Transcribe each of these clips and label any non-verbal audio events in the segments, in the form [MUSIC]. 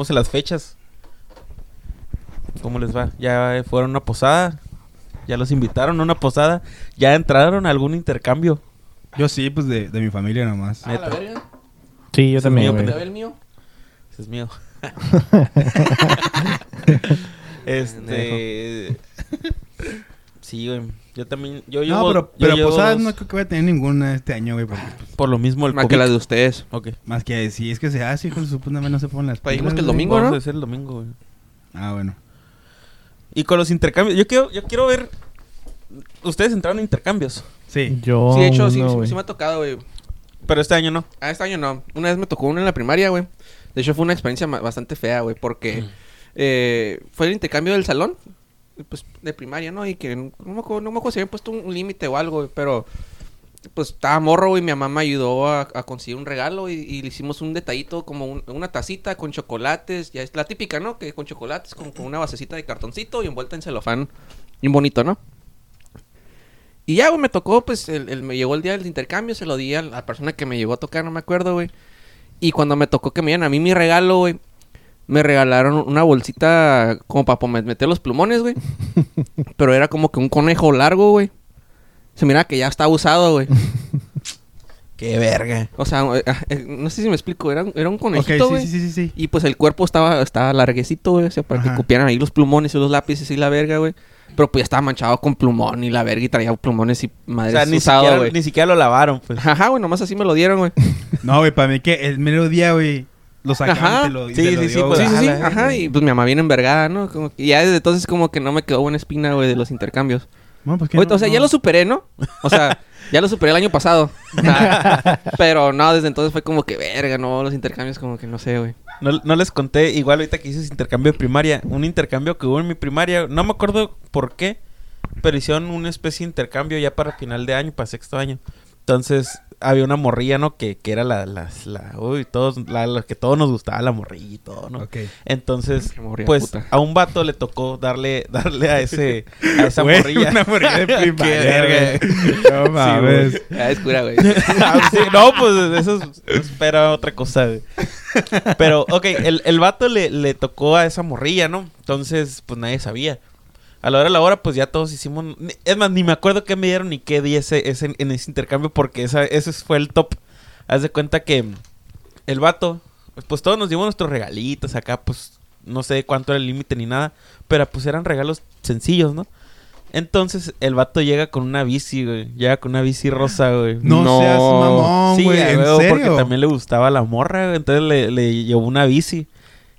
estamos en las fechas. ¿Cómo les va? ¿Ya fueron a una posada? ¿Ya los invitaron a una posada? ¿Ya entraron a algún intercambio? Yo sí, pues de, de mi familia nomás. Ah, la verga. Sí, yo es también, mío, güey. ¿Te ve el mío? Ese es mío. [LAUGHS] [LAUGHS] este. sí, güey. Yo también. Yo No, llevo- pero, yo pero llevo posadas dos- no creo que voy a tener ninguna este año, güey. porque, pues, Por lo mismo el Más COVID. que la de ustedes. Ok. Más que si es que se hace, hijo de su puta no se ponen las Pues dijimos pilas, que el güey. domingo, Vamos ¿no? a hacer el domingo, güey. Ah, bueno. Y con los intercambios. Yo quiero, yo quiero ver. Ustedes entraron a intercambios. Sí. Yo. Sí, de hecho, sí, no, sí- sí me ha tocado, güey. Pero este año no. Ah, este año no. Una vez me tocó uno en la primaria, güey. De hecho, fue una experiencia bastante fea, güey, porque eh, fue el intercambio del salón, pues, de primaria, ¿no? Y que no me acuerdo, no me acuerdo habían puesto un, límite o algo, pero pues estaba morro, güey, mi mamá me ayudó a, conseguir un regalo y, y le hicimos un detallito como un- una tacita con chocolates, ya es la típica, ¿no? Que con chocolates, con, con una basecita de cartoncito y envuelta en celofán, bien bonito, ¿no? Y ya, güey, me tocó, pues, el, el- me llegó el día del intercambio, se lo di a la persona que me llegó a tocar, no me acuerdo, güey. Y cuando me tocó que me dieran a mí mi regalo, güey, me regalaron una bolsita como para meter los plumones, güey. [LAUGHS] Pero era como que un conejo largo, güey. Se mira que ya está usado, güey. [LAUGHS] Qué verga. O sea, eh, eh, no sé si me explico, era, era un conejito, güey. sí, sí, sí, sí. Y pues el cuerpo estaba, estaba larguecito, güey. O sea, para Ajá. que cupieran ahí los plumones y los lápices y la verga, güey. Pero pues ya estaba manchado con plumón y la verga y traía plumones y O madre sea, ni usado, siquiera, güey. ni siquiera lo lavaron, pues. Ajá, güey, nomás así me lo dieron, güey. [LAUGHS] No, güey, para mí que el mero día, güey, lo Ajá. sacaron, te lo, y Sí, te lo sí, sí, dio, pues, Sí, sí, sí. Ajá, y pues mi mamá viene envergada, ¿no? Como que ya desde entonces como que no me quedó buena espina, güey, de los intercambios. Bueno, pues, ¿qué Ahorita, no- o sea, no? ya lo superé, ¿no? O sea, ya lo superé el año pasado. [LAUGHS] Pero no, desde entonces fue como que, verga, no, los intercambios como que no sé, güey. No, no les conté, igual ahorita que hice intercambio de primaria, un intercambio que hubo en mi primaria, no me acuerdo por qué, pero hicieron una especie de intercambio ya para final de año, para sexto año. Entonces, había una morrilla, ¿no? Que, que era la, la, la, uy, todos, la, la que todos nos gustaba la morrilla y todo, ¿no? Ok. Entonces, pues, puta. a un vato le tocó darle, [LAUGHS] darle a ese, a esa Güey, morrilla. Una morrilla de [LAUGHS] primaria. No mames. Ya es cura, güey. [LAUGHS] Ah, sí, no, pues eso es- espera otra cosa, güey. Pero, ok, el, el vato le, le tocó a esa morrilla, ¿no? Entonces, pues nadie sabía. A la hora de la hora, pues ya todos hicimos... Es más, ni me acuerdo qué me dieron ni qué di ese, ese- en ese intercambio porque esa, ese fue el top. Haz de cuenta que el vato, pues todos nos dimos nuestros regalitos acá, pues no sé cuánto era el límite ni nada, pero pues eran regalos sencillos, ¿no? Entonces el vato llega con una bici, güey. Llega con una bici rosa, güey. No, No. seas mamón, Sí, güey. ¿En huevo, serio? porque también le gustaba la morra, güey. Entonces le, le llevó una bici.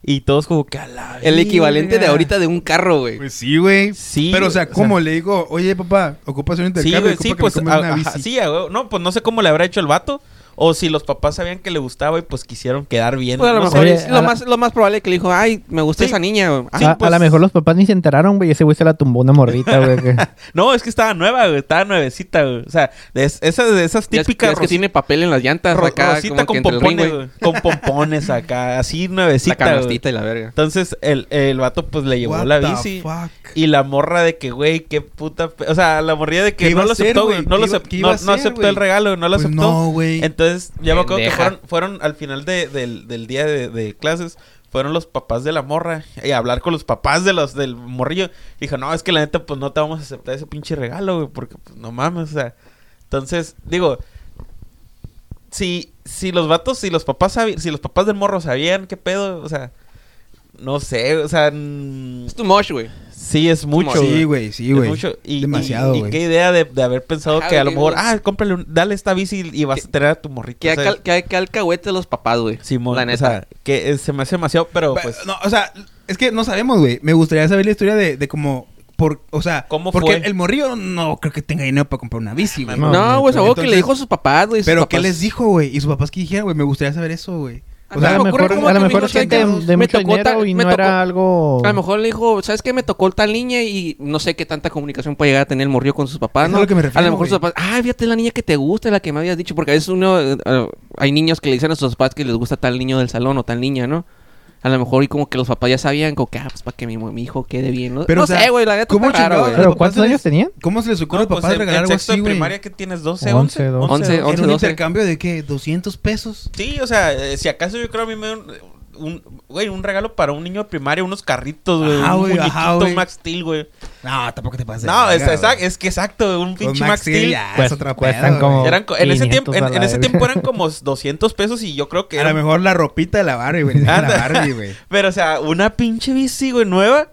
Y todos como que a la El equivalente de ahorita de un carro, güey. Pues sí, güey. Sí, Pero, o sea, o sea- ¿cómo le digo? Oye, papá, ocupas un Sí, intercambio. güey, ocupa sí, pues, a- una ajá, bici. sí, huevo. No, pues no sé cómo le habrá hecho el vato. O si los papás sabían que le gustaba y pues quisieron quedar bien. Pues a lo no mejor sé. Oye, es lo a la- más, lo más probable que le dijo, ay, me gusta Sí. esa niña. Sí, a, a pues- lo mejor los papás ni se enteraron, güey. Ese güey se la tumbó una morrita, güey. que- [LAUGHS] No, es que estaba nueva, güey. Estaba nuevecita, güey. O sea, de es- esas, de esas es- típicas es que ros- tiene papel en las llantas ro- acá, rosita como que con ring, pompones, güey. Con pompones acá. Así La nuevecita, güey. canastita y la verga. Entonces, el, el vato pues le llevó What la the bici. fuck? Y la morra de que, güey, qué puta... O sea, la morrilla de ¿Qué que no lo aceptó, güey. No, lo ¿Qué iba- acep- qué iba no, a no hacer, aceptó el regalo, no lo Pues aceptó. no, güey. Entonces, ya me acuerdo que fueron, fueron al final de- del, del día de, de clases, fueron los papás de la morra y a hablar con los papás de los del morrillo. Dijo, no, es que la neta, pues no te vamos a aceptar ese pinche regalo, güey, porque pues no mames, o sea. Entonces, digo, si, si los vatos, si los papás si los papás del morro sabían qué pedo, o sea, no sé, o sea, Es too much, güey. sí es mucho. Sí, güey, sí, Es güey. mucho. Y, Demasiado, y- y güey. qué idea de, de haber pensado Ajá, que a lo güey, mejor, güey. ah, cómprale, un- dale esta bici y vas a tener a tu morrito. Que, o sea, que, que alcahuete los papás, güey. Simón, La o neta. sea, que eh, se me hace demasiado, pero Pe- pues... No, o sea, es que no sabemos, güey. Me gustaría saber la historia de, de cómo... Por, o sea, ¿Cómo porque fue? el morrillo no creo que tenga dinero para comprar una bici, güey. No, No, güey, seguro que le dijo a sus papás, güey. Pero ¿qué les dijo, güey? Y sus papás qué dijeron, güey. Me gustaría saber eso, güey. A O mí sea, a me lo mejor, como a lo que mejor me es dijo, gente "¿Sabes qué? de Me mucho tocó dinero tal- y me no tocó- era algo... A lo mejor le dijo, ¿sabes qué? Me tocó tal niña y no sé qué tanta comunicación puede llegar a tener el morrillo con sus papás, a lo que me refiero, a lo mejor sus papás, ah, fíjate la niña que te gusta, la que me habías dicho, porque a veces uno, eh, hay niños que le dicen a sus papás que les gusta tal niño del salón o tal niña, ¿no? A lo mejor y como que los papás ya sabían, como que, ah, pues para que mi, mi hijo quede bien, ¿no? Pero, no o sea, sé, güey, la neta ¿cómo está raro, güey. ¿Pero los cuántos papás años tenían? ¿Cómo se les ocurre No, pues, papá en- regalar en algo sexto así, de güey? primaria que tienes 12, 11, 11, 12. 11, ¿Era un 12. intercambio de qué? ¿200 pesos? Sí, o sea, eh, si acaso yo creo a mí me... un, güey, un regalo para un niño de primaria, unos carritos, güey. Ajá, un güey, muñequito ajá, güey. Max Steel, güey. No, tampoco te pases. No, es, güey. es que exacto, un pinche Max Steel Steel. ya Cuest- es otra pedo, como-. Eran en ese tiempo, 500 en, a la en ese verga. tiempo eran como 200 pesos y yo creo que A lo mejor la ropita de la Barbie, güey. la Barbie, güey. [LAUGHS] Pero, o sea, una pinche bici, güey, nueva.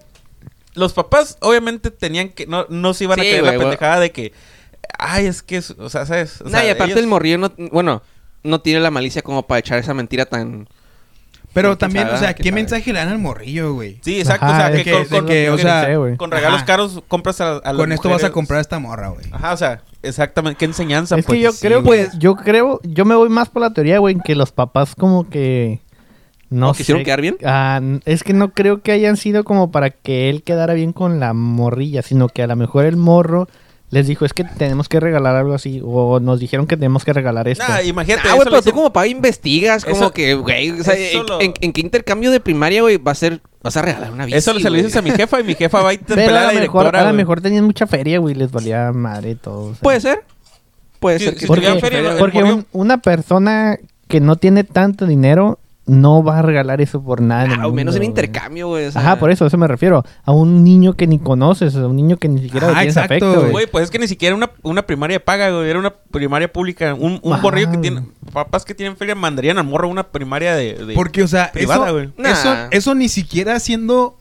Los papás, obviamente, tenían que... No, no se iban a güey, la pendejada de que... Ay, es que... es- O sea, ¿sabes? O Nah, sea, y aparte ellos- el morrillo no... Bueno, no tiene la malicia como para echar esa mentira tan... Pero ¿Quién también, sabe? o sea, ¿Quién ¿qué sabe? mensaje le dan al morrillo, güey? Sí, exacto. Ajá, o sea, que, que- con, de con- que, o sea, sé, güey. con regalos Ajá. caros compras a, a las Con esto vas a comprar a esta morra, güey. Ajá, o sea, exactamente. ¿Qué enseñanza? Es pues? que yo sí, creo, güey. pues, yo creo, yo me voy más por la teoría, güey, que los papás como que no ¿No quisieron sé- quedar bien? Ah, es que no creo que hayan sido como para que él quedara bien con la morrilla, sino que a lo mejor el morro les dijo, es que tenemos que regalar algo así, o nos dijeron que tenemos que regalar esto. Nah, imagínate. Ah, güey, pero tú como papá investigas, como Eso- que, güey, o sea, en, lo- en- en qué intercambio de primaria, güey, va a ser, vas a regalar una bici, Eso se lo dices a mi jefa y mi jefa va a [LAUGHS] interpelar a a la mejor, directora. a lo mejor tenían mucha feria, güey, les valía madre todo. o sea. Puede ser. Puede Sí, ser que porque tuvieran tuviera feria, porque un- una persona que no tiene tanto dinero no va a regalar eso por nada. Ah, o menos en intercambio, güey. o sea, Ajá, por eso, a eso me refiero. A un niño que ni conoces, a un niño que ni siquiera tienes exacto, afecto, güey. pues es que ni siquiera una, una primaria paga, güey. Era una primaria pública. Un, un borrillo que tiene... Papás que tienen feria mandarían al morro a una primaria de... de- Porque, o sea, privada, eso, güey. eso, eso ni siquiera siendo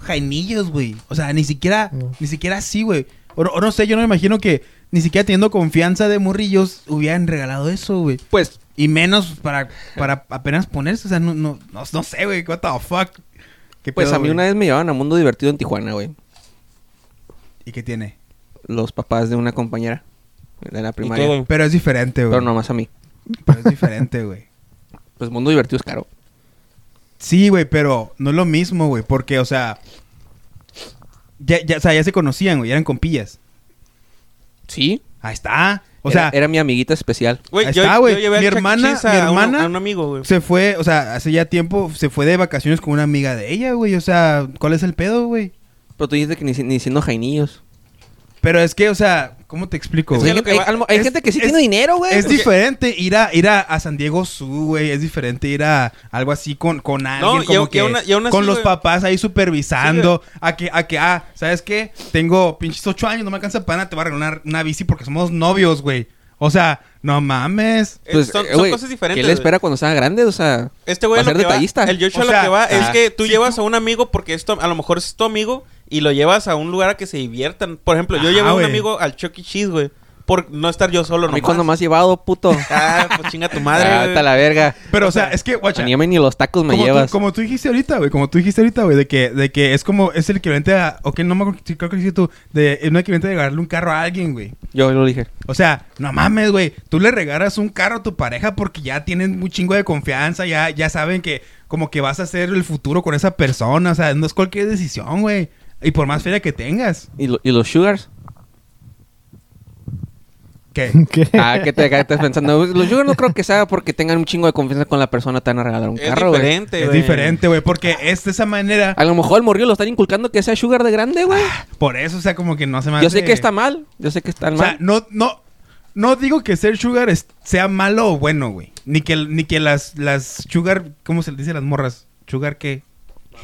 jainillos, güey. O sea, ni siquiera, No. ni siquiera así, güey. O, o no sé, yo no me imagino que ni siquiera teniendo confianza de morrillos hubieran regalado eso, güey. Pues, Y menos para, para apenas ponerse, o sea, no, no, no, no sé, güey, what the fuck. ¿Qué pues pedo, a mí güey? una vez me llevaban a Mundo Divertido en Tijuana, güey. ¿Y qué tiene? Los papás de una compañera de la ¿Y primaria. güey? Pero es diferente, güey. Pero nomás a mí. Pero es diferente, güey. [LAUGHS] Pues Mundo Divertido es caro. Sí, güey, pero no es lo mismo, güey, porque, o sea, ya, ya, o sea, ya se conocían, güey, eran compillas. Sí. Ahí está. O sea, era, mi amiguita especial. Güey, Ahí yo, está, güey. Mi E. hermana- a mi uno- hermana- a un amigo, güey. se fue, o sea, hace ya tiempo se fue de vacaciones con una amiga de ella, güey. O sea, ¿cuál es el pedo, güey? Pero tú dices que ni, si- ni siendo jainillos. Pero es que, o sea, ¿cómo te explico, Es que hay es- gente que sí es- tiene dinero, güey. Es diferente ir a ir a, a San Diego Zoo, güey. Es diferente ir a algo así con, con alguien y como y que y con los papás ahí supervisando. a que, a que, ah, ¿sabes qué? Tengo pinches ocho años, no me alcanza para nada, te voy a regalar una bici porque somos novios, güey. O sea, no mames. Eh, Pues, son, eh, son güey, cosas diferentes. ¿Qué le espera cuando sea grande? O sea, Este güey Va a lo ser que va- el Yocho O lo que va es ah, que tú llevas a un amigo porque esto a lo mejor es tu amigo y lo llevas a un lugar a que se diviertan. Por ejemplo, yo Ajá, llevé a un güey. amigo al Chuck E. Cheese, güey, por no estar yo solo a mí nomás. cuando me has llevado, puto. [LAUGHS] Ah, pues chinga tu madre, Ah, güey. vete a la verga. Pero, o sea, es que, guacha. Ni, ni los tacos me como, llevas. Tú, como tú dijiste ahorita, güey. Como tú dijiste ahorita, güey. De que, de que es como... Es el equivalente a... Ok, no me acuerdo. Creo que dijiste tú. De, es un equivalente de regalarle un carro a alguien, güey. Yo lo dije. O sea, no mames, güey. Tú le regalas un carro a tu pareja porque ya tienen un chingo de confianza. Ya, ya saben que como que vas a hacer el futuro con esa persona. O sea, no es cualquier decisión, güey. Y por más feria que tengas. ¿Y, lo- y los sugars? ¿Qué? [LAUGHS] ¿Qué? Ah, ¿qué te, estás pensando? Los sugars no creo que sea porque tengan un chingo de confianza con la persona te van a regalar un Es carro, güey. diferente, es güey. diferente, güey. Porque es de esa manera. A lo mejor el morrillo lo están inculcando que sea sugar de grande, güey. Por eso, o sea, como que no se me Yo sé que está mal. Yo sé que está O mal. sea, no, no, no digo que ser sugar es- sea malo o bueno, güey. Ni que, ni que las, las sugar, ¿cómo se le dice a las morras? ¿Sugar qué?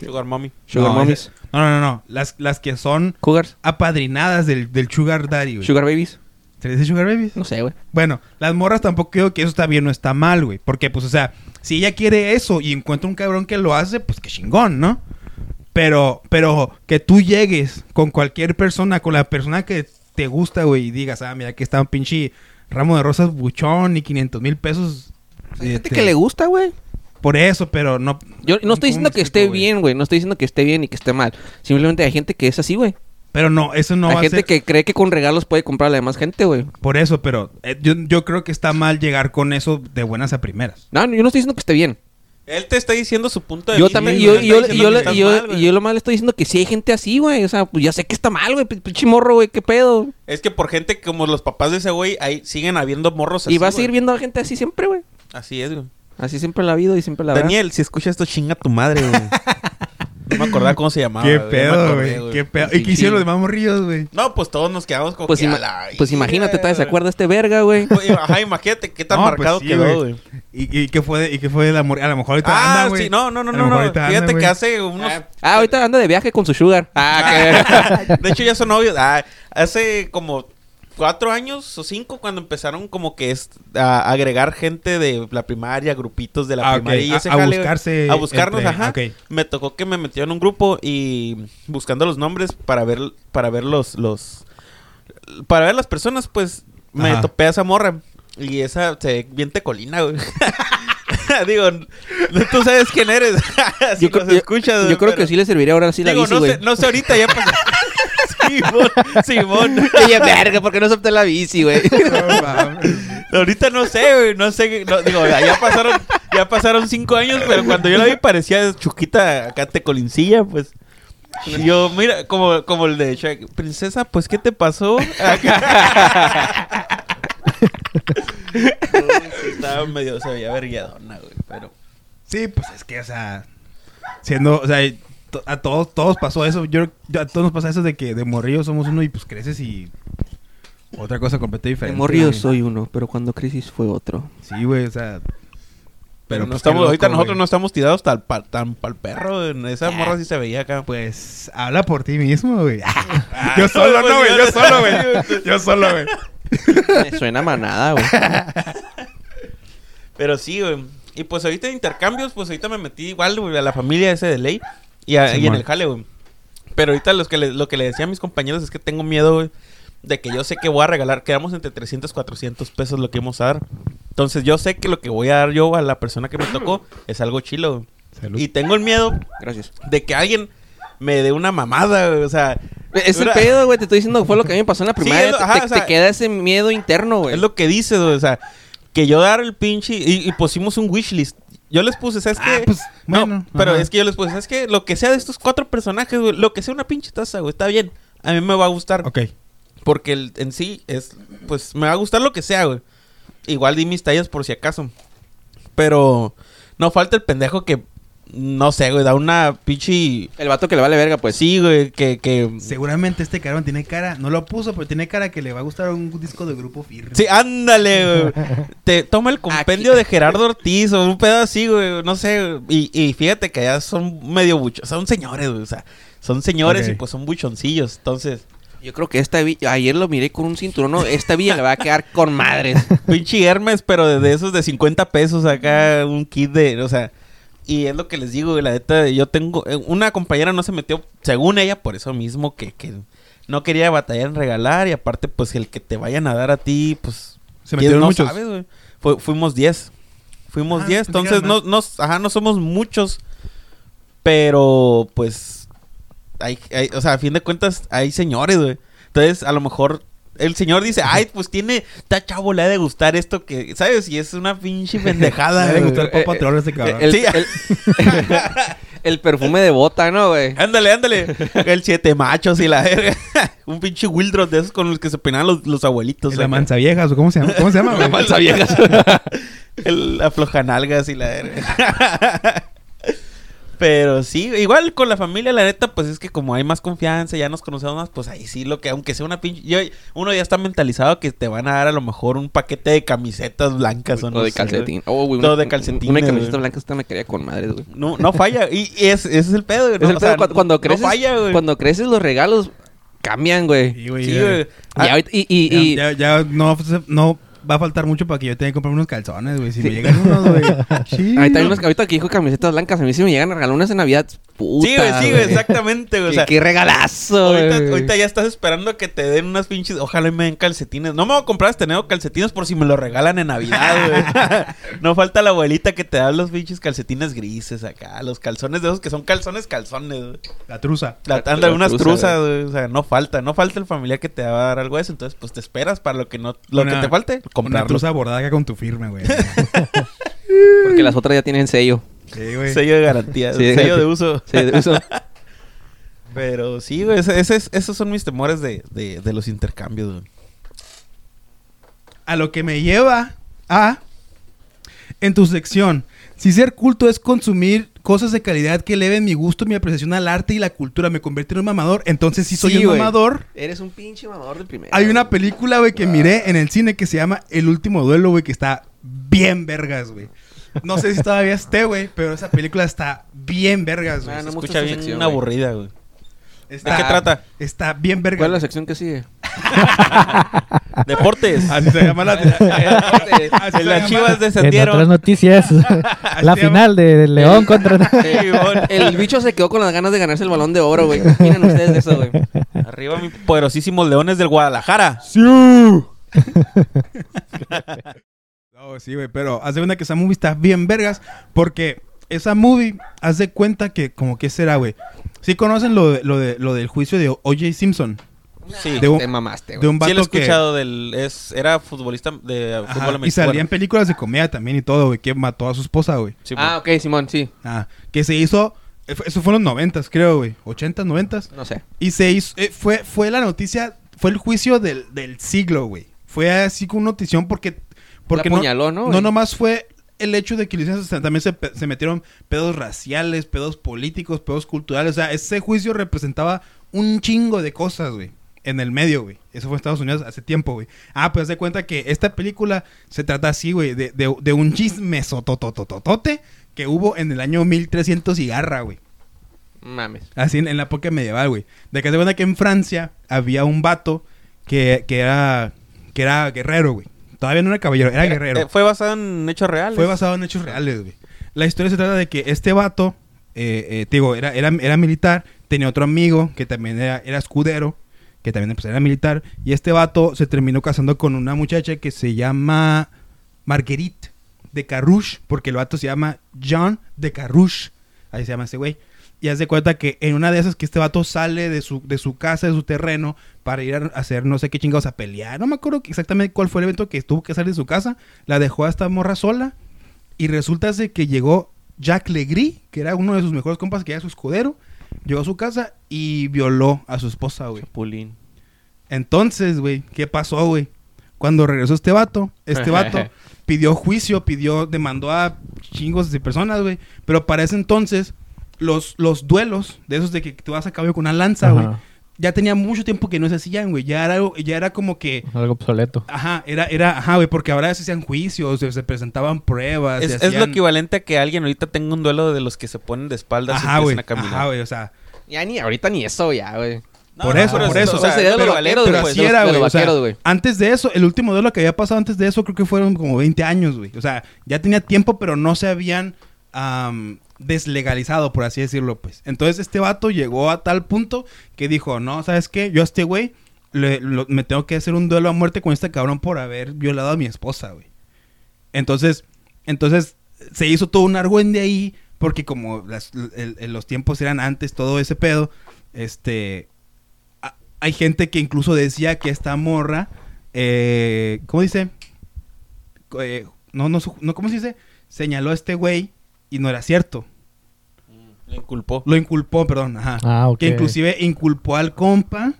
Sugar Mommy. sugar no, mommies. es- No, no, no, no. Las, las que son Cougars. apadrinadas del, del sugar daddy, güey. Sugar babies. ¿Se le dice sugar babies? No sé, güey. Bueno, las morras tampoco creo que eso está bien o está mal, güey. Porque, pues, o sea, si ella quiere eso y encuentra un cabrón que lo hace, pues qué chingón, ¿no? Pero, pero que tú llegues con cualquier persona, con la persona que te gusta, güey, y digas, ah, mira, aquí está un pinche ramo de rosas buchón y 500 mil pesos. Hay gente este, que le gusta, güey. Por eso, pero no. Yo no estoy ¿cómo diciendo que esté bien, güey. No estoy diciendo que esté bien y que esté mal. Simplemente hay gente que es así, güey. Pero no, eso no hay va gente a ser. que cree que con regalos puede comprar a la demás gente, güey. Por eso, pero eh, yo, yo creo que está mal llegar con eso de buenas a primeras. No, yo no estoy diciendo que esté bien. Él te está diciendo su punto de Yo vista. también, yo, yo, yo, yo, mal, lo le estoy diciendo que sí hay gente así, güey. O sea, pues ya sé que está mal, güey. Pinche morro, güey. ¿Qué pedo? Es que por gente como los papás de ese güey, ahí siguen habiendo morros así, y va a seguir viendo a gente así siempre, güey. Así es, güey. Así siempre la ha habido y siempre la habrá. Daniel, si escuchas esto, chinga tu madre, güey. no me acordaba cómo se llamaba. qué güey, pedo, acordé, güey. Qué pedo. ¿Y qué hicieron los demás morrillos, güey? No, pues todos nos quedamos como Pues, que ima- la pues imagínate, verga, todavía se acuerda este verga, güey. Ajá, imagínate qué tan No, pues marcado sí, quedó, güey. ¿Y, y qué fue de, y qué fue de la morrilla? A lo mejor ahorita Ah, anda, güey. sí, no, no, no, no. no. anda, Fíjate güey. que hace unos... Ah, ahorita anda de viaje con su sugar. Ah, que... [LAUGHS] De hecho, ya son novios. Ah, hace como cuatro años o cinco cuando empezaron como que es, a agregar gente de la primaria, grupitos de la Ah, primaria y A- ese a jale, buscarse A buscarnos, entre- ajá. Me tocó que me metió en un grupo y buscando los nombres para ver, para ver los, los, para ver las personas, pues me Ajá. topé a esa morra. Y esa se ve bien tecolina, güey. [LAUGHS] Digo, tú sabes quién eres. [LAUGHS] si yo creo, nos escuchas, yo, yo creo pero- que sí le serviría ahora sí la Digo, bici, no, güey. sé, no sé ahorita, ya [LAUGHS] pasó. Simón, Simón. Oye, verga, ¿por qué no acepté la bici, güey? No, mames. Ahorita no sé, güey, no sé, no, digo, ya pasaron, ya pasaron cinco años, pero cuando yo la vi parecía chuquita acá tecolincilla, pues. Y yo, mira, como, como el de Shrek, princesa, pues, ¿qué te pasó? [LAUGHS] Acá. Estaba medio, se veía verguiadona, güey, pero... Sí, pues es que, o sea, siendo, o sea, to- a todos, todos pasó eso. Yo, yo- a todos nos pasa eso de que de morrillo somos uno y pues creces y otra cosa completamente De diferente. morrido güey. soy uno, pero cuando crisis fue otro. Sí, güey, o sea. Pero no pues, estamos, ahorita nosotros no estamos tirados tan pal, tan pal perro. En esa morra sí se veía acá. Pues habla por ti mismo, güey. [LAUGHS] yo solo, no, güey. Yo solo, güey. [LAUGHS] Yo solo, güey. Me suena manada, güey. Pero sí, güey. Y pues ahorita en intercambios, pues ahorita me metí igual, güey, a la familia ese de ley. Y, a- y en el jale, güey. Pero ahorita los que le- lo que le decía a mis compañeros es que tengo miedo, güey. De que yo sé que voy a regalar, quedamos entre 300 400 pesos lo que vamos a dar. Entonces yo sé que lo que voy a dar yo a la persona que me tocó [CLEARS THROAT] es algo chilo, güey. Salud. Y tengo el miedo Gracias. de que alguien me dé una mamada, güey. O sea, Es el pedo, güey. Te estoy diciendo que fue lo que a mí me pasó en la Sí, primaria. lo- Te- ajá, te, o sea, te queda ese miedo interno, güey. Es lo que dice, güey, o sea, que yo dar el pinche y, y pusimos un wishlist. Yo les puse, ¿sabes Ah, qué? pues, no, bueno, pero ajá. es que yo les puse, ¿sabes qué? Lo que sea de estos cuatro personajes, güey, lo que sea una pinche taza, güey, está bien. A mí me va a gustar. Ok. Porque el- en sí es, pues, me va a gustar lo que sea, güey. Igual di mis tallas por si acaso. Pero no falta el pendejo que, no sé, güey, da una pinche... El vato que le vale verga, pues. sí, güey, que... que... Seguramente este cabrón tiene cara, no lo puso, pero tiene cara que le va a gustar un disco de grupo firme. Sí, ándale, güey. [LAUGHS] Te toma el compendio de Gerardo Ortiz o un pedo así, güey. No sé. Y, y fíjate que ya son medio buchos. Son señores, güey. O sea, son señores y pues son buchoncillos. Entonces, Yo creo que esta villa, ayer lo miré con un cinturón, no, esta villa le va a quedar con madres. [LAUGHS] pinche Hermes, pero de, de esos de 50 pesos acá, un kit de. O sea. Y es lo que les digo, güey. La neta, yo tengo. eh, Una compañera no se metió, según ella, por eso mismo que, que no quería batallar en regalar. Y aparte, pues el que te vayan a dar a ti, pues. Se ¿quién metieron no muchos. sabes, güey? Fu- fuimos 10. Fuimos Ah, 10. pensé que Entonces, no, no, ajá, no somos muchos. Pero, pues. Hay, hay- o sea, a fin de cuentas, hay señores, güey. Entonces, a lo mejor. El señor dice, ay, pues tiene, está chavo, le ha de gustar esto que, ¿sabes? Y es una pinche [LAUGHS] pendejada, Le debe güey. gustar Eh, Papa eh, cabrón. El, Sí. el- [LAUGHS] el perfume de bota, ¿no, güey? Ándale, ándale. El siete machos y la verga. [LAUGHS] Un pinche Wildrop de esos con los que se peinaban los, los abuelitos. la mansa vieja, ¿o ¿cómo se llama? ¿Cómo se llama? güey? Falsa vieja. El aflojanalgas y la verga. Pero sí, igual con la familia, la neta, pues es que como hay más confianza, ya nos conocemos más, pues ahí sí, lo que, aunque sea una pinche. yo- uno ya está mentalizado que te van a dar a lo mejor un paquete de camisetas blancas o, O no de sé, calcetín. Oh, güey, Todo una- de calcetines, Una güey. camiseta blanca esta me quería con madres, güey. No, no falla. Y, y es, ese es el pedo, güey. Es ¿no? el O pedo, sea, cuando, no creces, falla, güey. cuando creces los regalos cambian, güey. Sí, güey. Sí, Ah, y- y- Ya, ya, ya no, no va a faltar mucho para que yo tenga que comprar unos calzones, güey. Si me llegan unos, güey. [LAUGHS] Sí. ahorita, unos, ahorita que dijo camisetas blancas, a mí sí me llegan a regalar unas en Navidad. Puta, sí, güey, sí, güey, exactamente, güey. O Qué, sea, qué regalazo, Ahorita, güey. ahorita ya estás esperando que te den unas pinches. Ojalá y me den calcetines. No me voy a comprar este nuevo calcetines por si me lo regalan en Navidad, güey. [LAUGHS] no falta la abuelita que te da los pinches calcetines grises acá. Los calzones de esos que son calzones, calzones, güey. La truza. La, anda la unas truza, truzas, güey. O sea, no falta. No falta el familiar que te va a dar algo de eso. Entonces, pues te esperas para lo que no. Lo Una- que te falte, Una comprarlo. truza bordada acá con tu firme, güey. [LAUGHS] Porque las otras ya tienen sello. Sí, güey. Sello de garantía. Sí, sello de uso. Sí, de eso. [LAUGHS] Pero sí, güey. ese- ese es- esos son mis temores de, de, de los intercambios, güey. A lo que me lleva a... En tu sección, si ser culto es consumir cosas de calidad que eleven mi gusto, mi apreciación al arte y la cultura, me convierte en un mamador, entonces si soy Sí, un mamador. Eres un pinche mamador de primera. Hay una película, güey, que miré en el cine que se llama El Último Duelo, güey, que está bien vergas, güey. No sé si todavía esté, güey, pero esa película está bien vergas, güey. Ah, no escucha bien sección, aburrida, güey. Está- qué trata? Está bien vergas. ¿Cuál es la sección que sigue? [LAUGHS] Deportes. Así se llama la... [LAUGHS] Así [LAUGHS] las chivas En otras descendieron. noticias, la final de León contra... Sí. El bicho se quedó con las ganas de ganarse el balón de oro, güey. Miren ustedes eso, güey. Arriba, mi poderosísimos leones del Guadalajara. No, sí, güey, pero haz de cuenta que esa movie está bien vergas porque esa movie, haz de cuenta que, como que será, güey. Sí conocen lo, de- lo, de, lo del juicio de O.J. Simpson. Sí. De un- Te mamaste, De güey. un Sí, vato lo he que... escuchado del... Es, era futbolista de Ajá, fútbol y americano. salía en películas de comedia también y todo, güey, que mató a su esposa, güey. Sí, Ah, ok, Simón, sí. Ah, que se hizo... eh, Eso fue en los noventas, creo, güey. ¿80, 90? No sé. Y se hizo... eh, fue, fue la noticia... Fue el juicio del, del siglo, güey. Fue así con notición porque... porque La apuñaló, ¿no, No, güey? nomás fue el hecho de que hicieron, también se, se metieron pedos raciales, pedos políticos, pedos culturales. O sea, ese juicio representaba un chingo de cosas, güey. En el medio, güey. Eso fue en Estados Unidos hace tiempo, güey. Ah, pues haz de cuenta que esta película se trata así, güey, de, de, de un chisme sototototote que hubo en el año 1300 y garra, güey. Mames. Así en, en la época medieval, güey. De que se cuenta que en Francia había un vato que, que era que era guerrero, güey. Todavía no era caballero, era guerrero. Eh, fue basado en hechos reales. Fue basado en hechos reales, güey. La historia se trata de que este vato, eh, eh, te digo, era, era, era militar, tenía otro amigo que también era, era escudero, que también pues, era militar, y este vato se terminó casando con una muchacha que se llama Marguerite de Carrouche, porque el vato se llama John de Carrouche, ahí se llama ese güey. Y haz de cuenta que en una de esas que este vato sale de su, de su casa, de su terreno, para ir a hacer no sé qué chingados a pelear. No me acuerdo exactamente cuál fue el evento que tuvo que salir de su casa. La dejó a esta morra sola. Y resulta de que llegó Jack Legris, que era uno de sus mejores compas, que era su escudero. Llegó a su casa y violó a su esposa, güey. Chapulín. Entonces, güey, ¿qué pasó, güey? Cuando regresó este vato, este vato [LAUGHS] pidió juicio, pidió, demandó a chingos de personas, güey. Pero para ese entonces, los, los duelos, de esos de que te vas a caballo con una lanza, güey, ya tenía mucho tiempo que no se hacían, güey. Ya era, algo- ya era como que... Algo obsoleto. Ajá, era, era, ajá, güey, porque ahora se hacían juicios, se, se presentaban pruebas. Es, se es lo equivalente a que alguien ahorita tenga un duelo de los que se ponen de espaldas Ajá, y empiezan a caminar. ajá, güey, o sea... Ya ni ahorita ni eso, ya, güey. por eso, por es- eso. o sea, sería de pero los vaqueros, Pero güey, así era, de los güey. O sea, antes de eso, el último duelo que había pasado antes de eso, creo que fueron como 20 años, güey. O sea, ya tenía tiempo, pero no se habían deslegalizado, por así decirlo, pues. Entonces, este vato llegó a tal punto que dijo, no, ¿sabes qué? Yo a este güey me tengo que hacer un duelo a muerte con este cabrón por haber violado a mi esposa, güey. Entonces, entonces, se hizo todo un argüende ahí, porque como las- los tiempos eran antes, todo ese pedo, este hay gente que incluso decía que esta morra, eh, ¿cómo dice? Eh, no, no, no, ¿cómo se dice? Señaló a este güey y no era cierto. Le inculpó. Lo inculpó, perdón, ajá. Ah, ok. Que inclusive inculpó al compa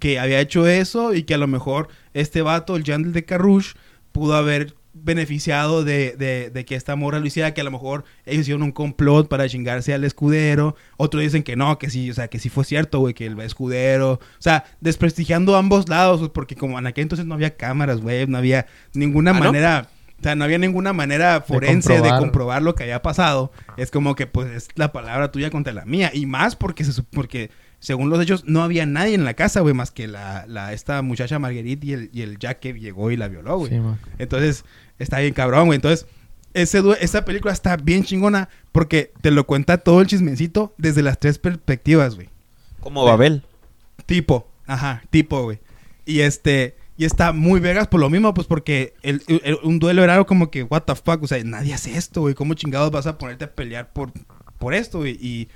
que había hecho eso y que a lo mejor este vato, el Yandel de Carrouche, pudo haber beneficiado de, de- de que esta morra lo hiciera, que a lo mejor ellos hicieron un complot para chingarse al escudero, otros dicen que no, que sí, o sea, que sí fue cierto, güey, que el escudero, o sea, desprestigiando ambos lados, porque como en aquel entonces no había cámaras, güey, no había ninguna ¿Ah, no? O sea, no había ninguna manera forense de comprobar. comprobar lo que había pasado, es como que pues es la palabra tuya contra la mía, y más porque se porque según los hechos no había nadie en la casa, güey, más que la, la esta muchacha Marguerite y el, y el Jack que llegó y la violó, güey. Sí. Entonces, está bien cabrón, güey. Entonces, ese esa película está bien chingona porque te lo cuenta todo el chismecito desde las tres perspectivas, güey. Como Babel. Tipo, ajá, tipo, güey. Y este, y está muy vegas por lo mismo, pues porque un duelo era algo como que, what the fuck, o sea, nadie hace esto, güey. ¿Cómo chingados vas a ponerte a pelear por, por esto, güey? Y,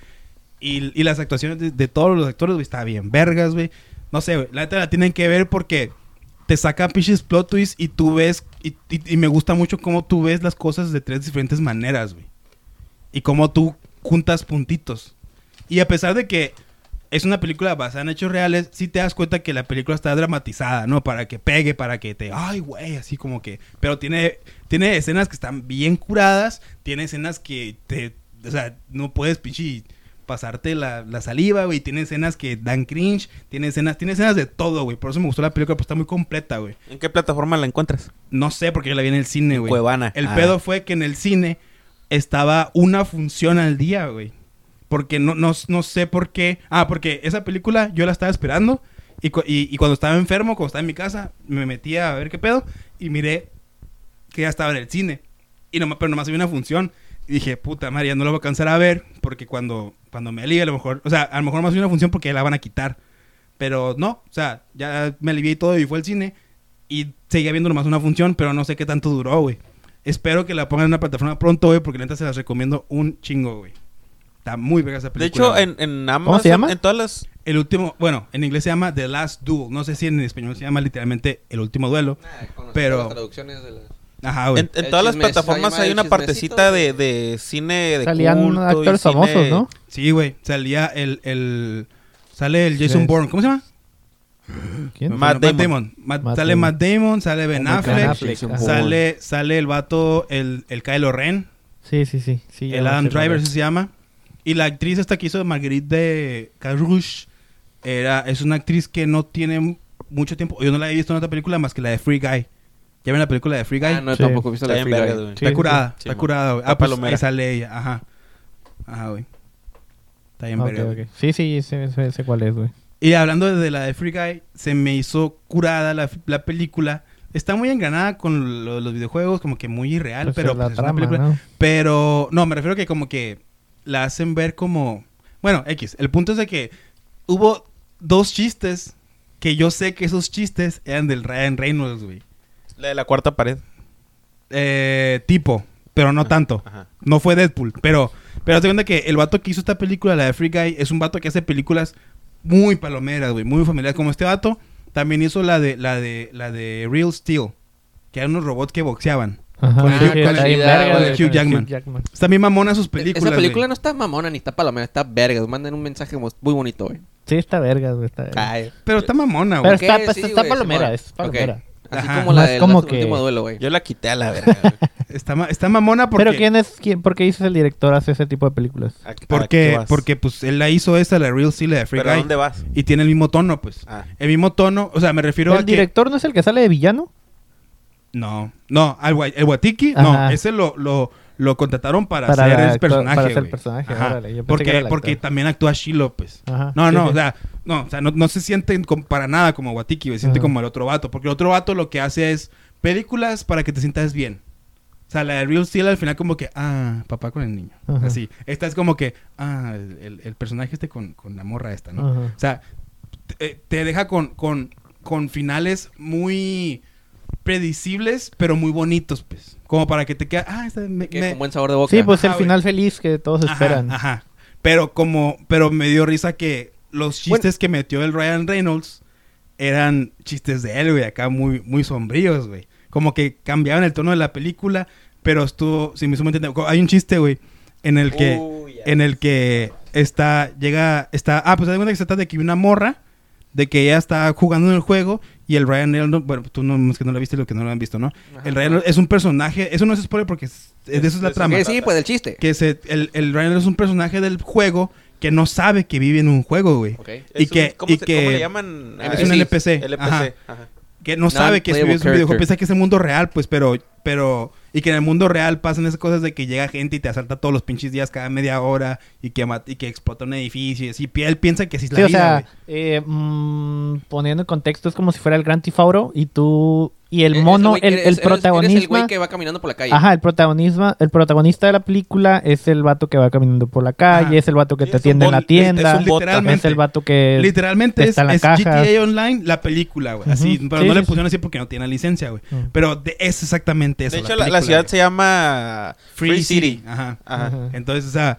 y, las actuaciones de, todos los actores, güey, está bien vergas, güey. No sé, güey, la neta la tienen que ver porque te saca pinches plot twists y tú ves, y, y- y me gusta mucho cómo tú ves las cosas de tres diferentes maneras, güey. Y cómo tú juntas puntitos. Y a pesar de que es una película basada en hechos reales, sí te das cuenta que la película está dramatizada, ¿no? Para que pegue, para que te... Ay, güey, así como que... Pero tiene, tiene escenas que están bien curadas, tiene escenas que te... O sea, no puedes, pinche... pasarte la, la saliva, güey. Tiene escenas que dan cringe, tiene escenas, tiene escenas de todo, güey. Por eso me gustó la película, pues está muy completa, güey. ¿En qué plataforma la encuentras? No sé porque yo la vi en el cine, güey. Cuevana. El Ah. pedo fue que en el cine estaba una función al día, güey. Porque no, no, no sé por qué. Ah, porque esa película yo la estaba esperando. Y, y, y cuando estaba enfermo, cuando estaba en mi casa, me metía a ver qué pedo. Y miré que ya estaba en el cine. Y nomás, pero nomás había una función. Y dije, puta madre, ya no la voy a alcanzar a ver. Porque cuando, cuando me alivie, a lo mejor. O sea, a lo mejor más había una función porque ya la van a quitar. Pero no, o sea, ya me alivié y todo y fue al cine. Y seguía viendo nomás una función, pero no sé qué tanto duró, güey. Espero que la pongan en una plataforma pronto, güey, porque neta se las recomiendo un chingo, güey. Está muy verga esa De película. hecho, güey. en, en Amazon, se llama? en todas las... El último, bueno, en inglés se llama The Last Duel. No sé si en español se llama literalmente El Último Duelo. Pero- Las traducciones de la- Ajá, güey. En, todas las plataformas hay una partecita de- de, de cine de Salían culto y actores cine- famosos, ¿no? Sí, güey. Salía el, el... Sale el Jason. Bourne. ¿Cómo se llama? ¿Quién? Matt Damon. Matt- Matt sale Damon. Matt Damon, sale Ben Affleck, sale, sale el vato, el, el Kylo Ren, Sí, sí, sí. sí el Adam Driver se llama. Y la actriz esta que hizo de Marguerite de Carouche era, es una actriz que no tiene mucho tiempo. Yo no la he visto en otra película más que la de Free Guy. ¿Ya ven la película de Free Guy? Ah, no, Sí. tampoco he visto Está la bien Free Guy. está curada, sí. está curada, güey. Ah, pues palomera. ahí sale ella, ajá. Ajá, güey. Está bien Ok, verga, güey. ok. Sí, sí, sé, sé- sé cuál es, güey. Y hablando de la de Free Guy, se me hizo curada la, la película. Está muy engranada con lo de los videojuegos, como que muy irreal, Pues pero es la pues, es una película. ¿no? Pero, no, me refiero que como que la hacen ver como... Bueno, X. El punto es de que hubo dos chistes que yo sé que esos chistes eran del Ryan Reynolds, güey. La de la cuarta pared. Eh, tipo, pero no tanto. Ajá. No fue Deadpool, pero... Pero de cuenta que el vato que hizo esta película, la de Free Guy, es un vato que hace películas muy palomeras, güey, muy familiares. Como este vato, también hizo la de, la de, la de Real Steel, que eran unos robots que boxeaban. Ajá, Con el está el- con el Hugh el Jackman. Está bien mamona sus películas, Esa película güey. no está mamona ni está palomera, está verga. Mandan un mensaje muy bonito, güey. Sí, está verga, güey. Está verga. Ay. Pero está mamona, Pero güey. está, pues, sí, está güey, palomera, es palomera. Así Ajá. como No la es del como que- último duelo, güey. Yo la quité a la verga. [LAUGHS] güey. Está, ma- está mamona porque... Pero ¿quién es, quién, por qué dices el director hace ese tipo de películas? ¿A- a qué Porque, porque pues él la hizo esa, la Real Steel, la de Free ¿Pero Guy. dónde vas? Y tiene el mismo tono, pues. Ah. El mismo tono, o sea, me refiero a ¿El que... director no es el que sale de villano? No, no, al el Watiki, Ajá. no, ese lo, lo, lo contrataron para, Para hacer el personaje, para hacer el personaje, órale, yo porque porque también actúa Shiloh, pues. Ajá. No, no, sí. o sea, no, o sea, no, no se sienten para nada como Watiki, se siente como el otro vato, porque el otro vato lo que hace es películas para que te sientas bien. O sea, la de Real Steel al final como que, ah, papá con el niño. Ajá. Así. Esta es como que, ah, el, el- el personaje este con, con la morra esta, ¿no? Ajá. O sea, te, te deja con, con, con finales muy predecibles, pero muy bonitos, pues. Como para que te quede, ah, esta me, Que me- con buen sabor de boca. Sí, pues el Ajá, güey. final feliz que todos Ajá, esperan. Ajá. Pero como, pero me dio risa que los chistes que metió el Ryan Reynolds eran chistes de él, güey, acá muy, muy sombríos, güey. Como que cambiaban el tono de la película, pero estuvo, si me entender, hay un chiste, güey, en el que, en el que está, llega, está, ah, pues se da cuenta que se trata de que una morra, de que ella está jugando en el juego y el Ryan Reynolds, bueno, tú no, es que no lo viste, lo que no lo han visto, ¿no? Ajá. El Ryan Reynolds es un personaje, eso no es spoiler porque es- de eso es la Es- trama Que sí, pues el chiste. que se, el, el Ryan es un personaje del juego que no sabe que vive en un juego, güey. Ok. Es y un- que- ¿cómo, y se- que- ¿Cómo le llaman? Ah, Es un NPC. LPC. Ajá. ajá. Que no sabe que vive en un videojuego, piensa que es el mundo real, pues, pero, pero, y que en el mundo real pasan esas cosas de que llega gente y te asalta todos los pinches días cada media hora y que, y que explota un edificio y así. Él piensa que así es Sí, la o vida, sea, güey. eh, mm, poniendo en contexto, es como si fuera el Grand Theft Auto y tú y el Eres mono, el, el Eres el güey que va caminando por la calle. Ajá, el protagonismo, el protagonista de la película es el vato que va caminando por la calle, Ajá. es el vato que Sí, te es atiende en la es- tienda, es literalmente. es el vato que Literalmente es, está en la es caja. GTA Online la película, güey. Así, pero Sí, no le sí, pusieron así porque no tiene licencia, güey. Pero de- es exactamente eso. De hecho, la, ciudad se llama Free, City. Ajá. Ajá. Ajá. Entonces, o sea,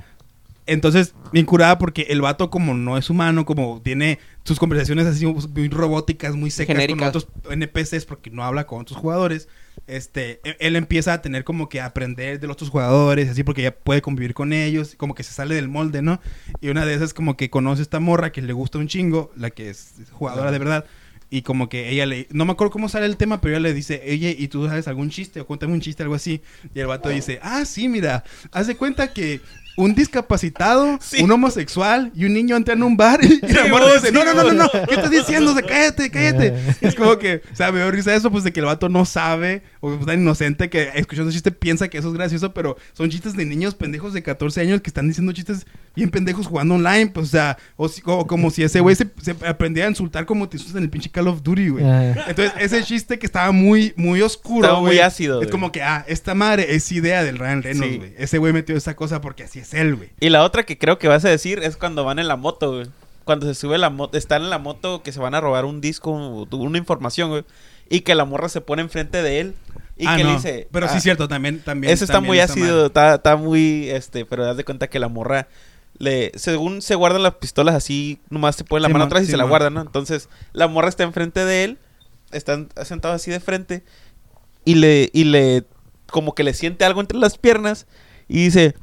entonces, bien curada porque el vato como no es humano, como tiene sus conversaciones así muy robóticas, muy secas Genéricas. con otros NPCs porque no habla con otros jugadores, este, e- él empieza a tener como que aprender de los otros jugadores, así porque ya puede convivir con ellos, como que se sale del molde, ¿no? Y una de esas como que conoce a esta morra que le gusta un chingo, la que es jugadora de verdad. Y como que ella le... No me acuerdo cómo sale el tema, pero ella le dice, oye, ¿y tú sabes algún chiste? O cuéntame un chiste, algo así. Y el vato dice, ah, sí, mira, haz de cuenta que un discapacitado, Sí. un homosexual y un niño entra en un bar y, y la Sí, morra dice, sí, no, no, no, no, no. ¿qué estás diciendo? O sea, cállate, cállate. Y es como que, o sea, me dio risa eso, pues de que el vato no sabe, o es tan inocente que escuchando un chiste piensa que eso es gracioso, pero son chistes de niños pendejos de 14 años que están diciendo chistes bien pendejos jugando online, pues, o sea, o, si- o como si ese güey se, se aprendiera a insultar como te insultas en el pinche Call of Duty, güey. Ah. Entonces, ese chiste que estaba muy, muy oscuro, Estaba muy ácido, Es güey. como que, ah, esta madre es idea del Ryan Reynolds, Sí. güey. Ese güey metió esa cosa porque así es él, güey. Y la otra que creo que vas a decir es cuando van en la moto, güey. Cuando se sube la moto, están en la moto que se van a robar un disco, una información, güey. Y que la morra se pone enfrente de él. Y Ah, que no. le dice. Pero sí ah, es cierto, también, también. Eso está también muy ácido, está, está muy, este, pero das de cuenta que la morra le, según se guardan las pistolas así, nomás se pone la mano atrás y se la guardan, ¿no? Entonces, la morra está enfrente de él, están sentados así de frente y le, y le, como que le siente algo entre las piernas y dice,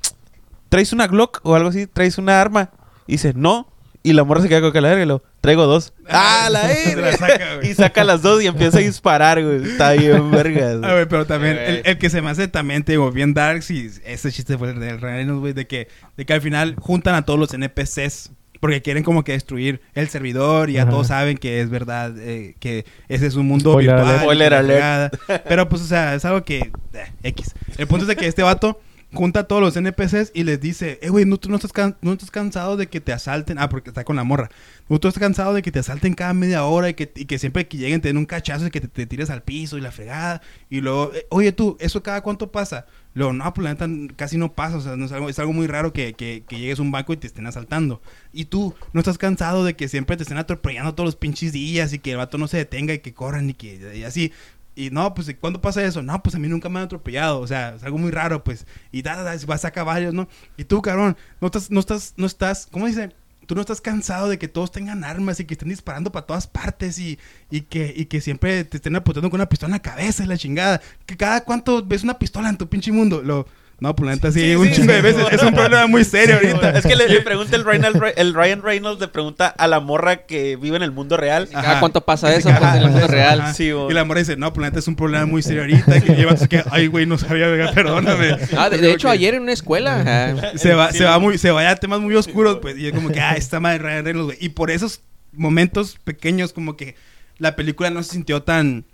¿traes una Glock o algo así? ¿Traes una arma? Y dice, no. Y la morra se queda con que la verga y lo, traigo dos. ¡Ah, la Se la verga! [LAUGHS] saca. Y saca las dos y empieza a disparar, güey. Está bien, [LAUGHS] vergas. Ah, güey, pero también, el, el que se me hace también, te digo, bien dark, sí, ese chiste fue el del Ryan Reynolds, güey, de que, de que al final juntan a todos los NPCs porque quieren como que destruir el servidor y ya Ajá. todos saben que es verdad, eh, que ese es un mundo Spoiler virtual. alert. Spoiler alert. Pero pues, o sea, es algo que, eh, X. El punto es de que este vato junta a todos los NPCs y les dice, eh, güey, ¿no, no estás, estás cansado de que te asalten? Ah, porque está con la morra. ¿No tú estás cansado de que te asalten cada media hora y que, que siempre que lleguen te den un cachazo y que te, tires al piso y la fregada? Y luego, eh, oye, tú, ¿eso cada cuánto pasa? Luego, no, pues la neta casi no pasa. O sea, no es, algo, es algo muy raro que, que, que llegues a un banco y te estén asaltando. Y tú, ¿no estás cansado de que siempre te estén atropellando todos los pinches días y que el vato no se detenga y que corran y que y así? Y no, pues, ¿cuándo pasa eso? No, pues a mí nunca me han atropellado. O sea, es algo muy raro, pues. Y da, da, da, vas a caballos, ¿no? Y tú, cabrón, no estás, no estás, no estás, ¿cómo dice? Tú no estás cansado de que todos tengan armas y que estén disparando para todas partes y, y que, y que siempre te estén apuntando con una pistola en la cabeza y la chingada. Que cada cuánto ves una pistola en tu pinche mundo. Lo, no, pues la neta sí, Sí, un sí, chingo de sí. veces. Es un problema muy serio ahorita. Es que le, le pregunta el Ryan, el Ryan Reynolds, le pregunta a la morra que vive en el mundo real. Ajá. cuánto pasa eso, pues, en el mundo ajá, real. ajá. Sí, bo. y la morra dice, no, pues la neta es un problema muy serio ahorita. Que lleva que, ay, güey, no sabía, verga, perdóname. Ah, de, de hecho, ayer en una escuela. ajá. se va, se va muy, se vaya a temas muy oscuros, pues, y es como que, ah, esta madre Ryan Reynolds, güey. Y por esos momentos pequeños, como que la película no se sintió tan,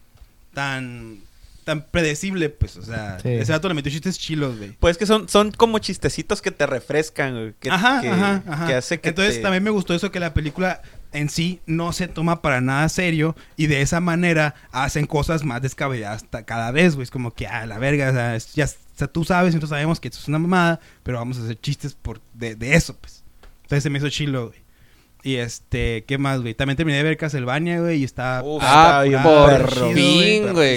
tan, tan predecible, pues, o sea, Sí. ese dato le metió chistes chilos, güey. Pues que son, son como chistecitos que te refrescan, güey, que, ajá, que, ajá, ajá. que hace que Entonces te- también me gustó eso que la película en sí no se toma para nada serio y de esa manera hacen cosas más descabelladas cada vez, güey. Es como que, ah, la verga, o sea, es- ya, o sea, tú sabes y nosotros sabemos que esto es una mamada, pero vamos a hacer chistes por de, de eso, pues. Entonces se me hizo chilo, güey. Y este, ¿qué más, güey? También terminé de ver Castlevania, güey, y está... Uf, Ah, está bien por perro, fin, güey. güey.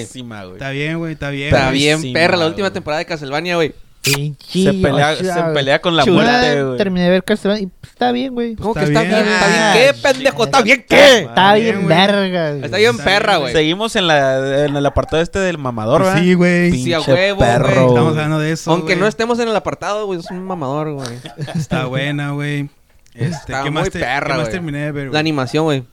Está bien, güey, está bien. Está güey. bien, perra. La última güey. temporada de Castlevania, güey. Se pelea, se pelea con la Chula, muerte, güey. Terminé de ver Castlevania y pues, está bien, güey. ¿Cómo Está que está bien. ¿Está bien Ah, qué, pendejo? ¿Está bien qué? Está bien, güey. verga. güey. Está bien perra, güey. Seguimos en, la, en el apartado este del mamador, Pues ¿verdad? sí, güey. Sí, a huevo, güey. perro, Estamos güey. hablando de eso, Aunque güey. no estemos en el apartado, güey, es un mamador, güey. Está buena, güey. Este, Está ¿qué muy más, te- perra, ¿qué más güey. terminé de ver, La animación, güey.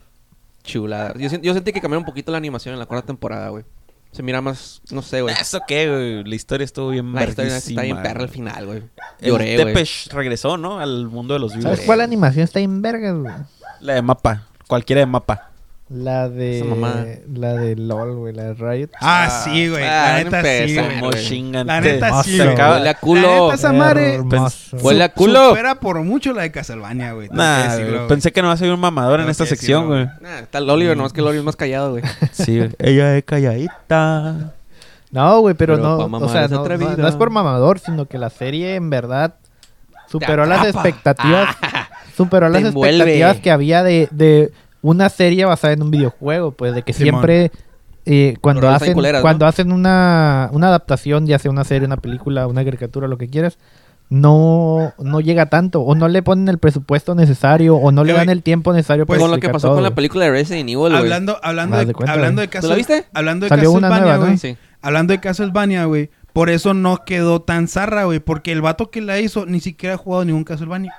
Chulada. Yo, sen- yo sentí que cambiaron un poquito la animación en la cuarta temporada, güey. Se mira más, no sé, güey. ¿Eso qué, güey? La historia estuvo bien La historia está bien perra al final, güey. Lloré, güey. Tepesh regresó, ¿no? Al mundo de los vivos. ¿Sabes cuál animación está en vergas, güey? La de mapa. Cualquiera de mapa. La de. Esa. La de LOL, güey. La de Riot. Ah, sí, güey. Ah, la neta sí, güey. La neta sí, Huele a La culo. neta, Hermoso. Huele a culo. supera por mucho la de Castlevania, güey. Nah, decirlo, pensé que no iba a ser un mamador en esta sección, güey. Nah, está el Oliver, nomás que el Oliver es más callado, güey. [LAUGHS] Sí, güey. ella es calladita. [LAUGHS] No, güey, pero, Pero no. O sea, es no, no- no es por mamador, sino que la serie en verdad superó las expectativas. superó las envuelve. expectativas que había de, de una serie basada en un videojuego. Pues de que Simón. siempre. eh, cuando Pero hacen, culeras, ¿no? cuando hacen una, una adaptación, ya sea una serie, una película, una caricatura, lo que quieras, no, no llega tanto, o no le ponen el presupuesto necesario, o no le dan el tiempo necesario pues, para Con lo que pasó todo, con la película de Resident Evil, güey. Hablando, hablando, de, de cuenta, hablando de güey. Castle- ¿Tú la viste? Hablando de Salió una Castlevania, nueva, ¿no? güey. Sí. Hablando de Castlevania, güey. Por eso no quedó tan zarra, güey. Porque el vato que la hizo ni siquiera ha jugado ningún Castlevania.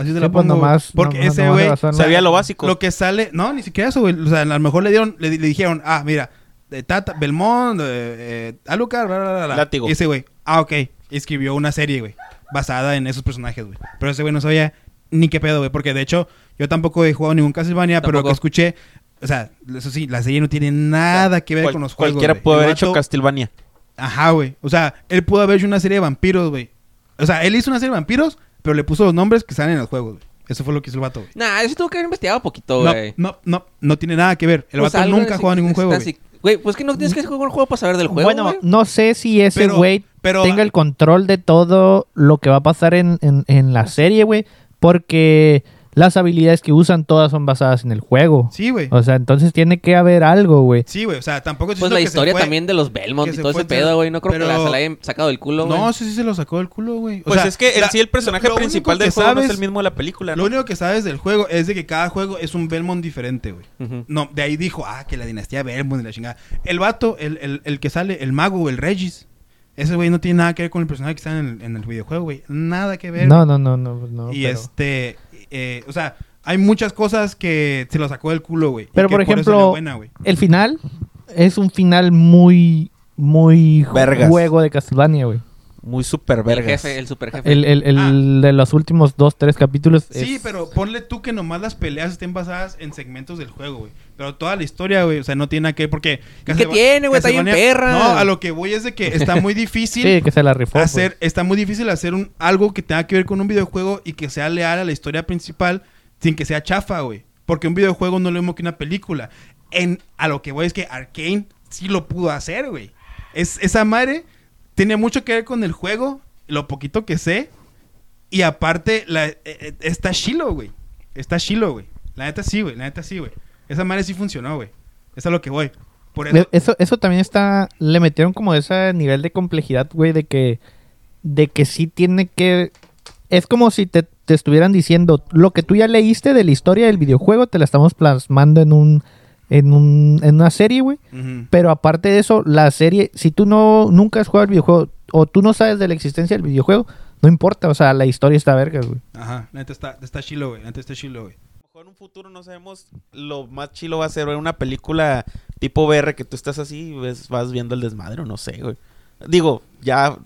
Así te la pues, pongo. nomás- porque nomás- ese güey Sabía lo básico. Lo que sale, no, ni siquiera eso, güey. O sea, a lo mejor le dieron, le, le dijeron, ah, mira, de Tata, Belmont, eh, eh, Alucard, bla, bla, bla, bla. Látigo. Y ese güey, ah, ok. escribió una serie, güey, basada en esos personajes, güey. Pero ese güey no sabía ni qué pedo, güey, porque de hecho yo tampoco he jugado ningún Castlevania, pero Tampoco. que escuché, o sea, eso sí, la serie no tiene nada que ver Cual- con los juegos. Cualquiera güey. puede haber hecho Castlevania. Ajá, güey. O sea, él pudo haber hecho una serie de vampiros, güey. O sea, él hizo una serie de vampiros, pero le puso los nombres que salen en los juegos, güey. Eso fue lo que hizo el vato, güey. Nah, eso tuvo que haber investigado poquito, No, güey. no, no, no tiene nada que ver. El Pues vato nunca ha jugado ningún juego, güey. Güey, pues que no tienes que jugar un juego para saber del juego, bueno, güey. no sé si ese güey pero- tenga el control de todo lo que va a pasar en, en- en la serie, güey. Porque las habilidades que usan todas son basadas en el juego. Sí, güey. O sea, entonces tiene que haber algo, güey. Sí, güey. O sea, tampoco Pues la que se historia fue- también de los Belmont y se todo ese pedo, güey. No creo pero- que la, se la hayan sacado del culo, güey. No, sí, sí se lo sacó del culo, güey. Pues sea, es que en sí el personaje lo- lo principal del juego no es sabes- el mismo de la película, ¿no? Lo único que sabes del juego es de que cada juego es un Belmont diferente, güey. No, de ahí dijo, ah, que la dinastía Belmont y la chingada. El vato, el, el, el que sale, el mago, el Regis. Ese güey no tiene nada que ver con el personaje que está en el, en el videojuego, güey. Nada que ver. No, no, no, no. no y pero- este, eh, o sea, hay muchas cosas que se lo sacó del culo, güey. y Pero que por eso ejemplo, buena, el final es un final muy, muy Vergas. juego de Castlevania, güey. Muy super El vergas. jefe, el super jefe. El, el, el de los últimos dos, tres capítulos. Sí, es- pero ponle tú que nomás las peleas estén basadas en segmentos del juego, güey. Pero toda la historia, güey, o sea, no tiene nada que ver porque... ¿Qué tiene, güey? Está bien perra. No, a lo que voy es de que está muy [LAUGHS] difícil Sí, que se la rifó. pues. hacer... Está muy difícil hacer un, algo que tenga que ver con un videojuego y que sea leal a la historia principal sin que sea chafa, güey. Porque un videojuego no es lo mismo que una película. En, a lo que voy es que Arkane sí lo pudo hacer, güey. Es, esa madre tiene mucho que ver con el juego, lo poquito que sé. Y aparte, la, eh, eh, está Shiloh, güey. Está Shiloh, güey. La neta sí, güey. La neta sí, güey. Esa madre sí funcionó, güey. Es a lo que voy. Por eso... Eso, eso también está. Le metieron como ese nivel de complejidad, güey, de que. De que sí tiene que. Es como si te, te estuvieran diciendo. Lo que tú ya leíste de la historia del videojuego, te la estamos plasmando en un. En, un, en una serie, güey. Pero aparte de eso, la serie, si tú no nunca has jugado el videojuego o tú no sabes de la existencia del videojuego, no importa, o sea, la historia está vergas, güey. Ajá. Neta está, está Shiloh, güey. Neta está Shiloh, güey. A lo mejor en un futuro no sabemos lo más chilo va a ser una película tipo VR que tú estás así y ves- vas viendo el desmadre o no sé, güey. Digo, ya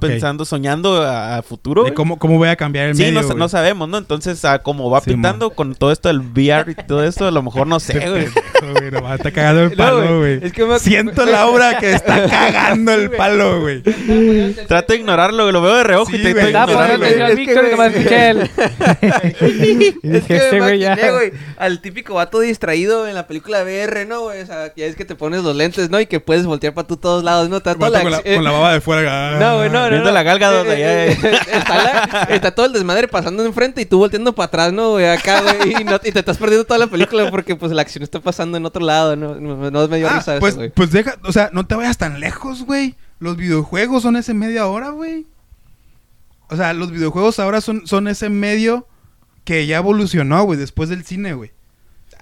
Pensando, soñando a, a futuro. De cómo, cómo voy a cambiar el Sí, medio, no, no sabemos, ¿no? Entonces, a como va Sí, pintando con todo esto del VR y todo eso, a lo mejor no sé, [LAUGHS] güey. Nomás está cagando el [LAUGHS] No, palo, güey, es que me- Siento la obra que está [LAUGHS] cagando el palo, güey. Trato de ignorarlo, güey, lo veo de reojo Sí, y te estoy ignorando. Es que este me güey ya. imaginé, güey, al típico vato distraído en la película VR, ¿no, güey? O sea, ya es que te pones los lentes, ¿no? Y que puedes voltear para tú todos lados, ¿no? Con, la, con la baba de fuera. No, güey, no, no. Viendo no. la galga donde ya- Eh, eh, está, la- está todo el desmadre pasando enfrente y tú volteando para atrás, ¿no, güey? Acá, güey. Y, no- y te estás perdiendo toda la película porque, pues, la acción está pasando en otro lado, ¿no? No, no me dio Ah, risa pues, eso, güey. pues deja, o sea, no te vayas tan lejos, güey. Los videojuegos son ese media hora, güey. O sea, los videojuegos ahora son, son ese medio que ya evolucionó, güey, después del cine, güey.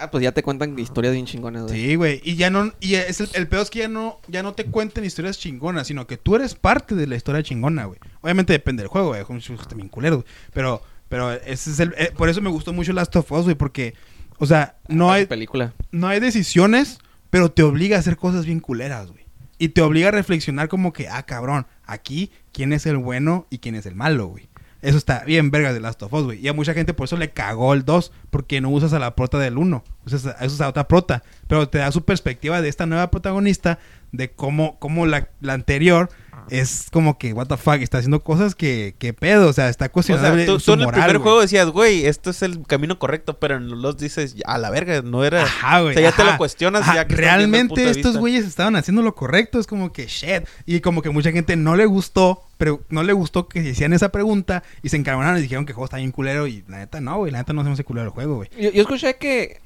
Ah, pues ya te cuentan historias bien chingonas, güey. Sí, güey. Y ya no, y es el, el peor es que ya no, ya no te cuenten historias chingonas, sino que tú eres parte de la historia chingona, güey. Obviamente depende del juego, güey. También culeros, güey. Pero, pero ese es el, eh, por eso me gustó mucho Last of Us, güey, porque, o sea, no hay, película. no hay decisiones, pero te obliga a hacer cosas bien culeras, güey. Y te obliga a reflexionar como que, ah, cabrón, aquí, ¿quién es el bueno y quién es el malo, güey? Eso está bien vergas de Last of Us, güey. Y a mucha gente por eso le cagó el 2, porque no usas a la prota del 1. Usas a, usas otra prota. Pero te da su perspectiva de esta nueva protagonista, de cómo, cómo la, la anterior es como que, what the fuck, está haciendo cosas que, que pedo. O sea, está O sea, cuestionable tú, su tú en el primer juego decías, güey, esto es el camino correcto, pero en los dices, a la verga, no era... Ajá, güey. O sea, ya te lo cuestionas Ajá, ya que el Realmente estos güeyes estaban haciendo lo correcto. Es como que shit. Y como que mucha gente no le gustó, pero no le gustó que se hicieran esa pregunta y se encaronaron y dijeron que el juego está bien culero. Y la neta no, güey. La neta no se me hace culero el juego, güey. Yo, yo escuché que...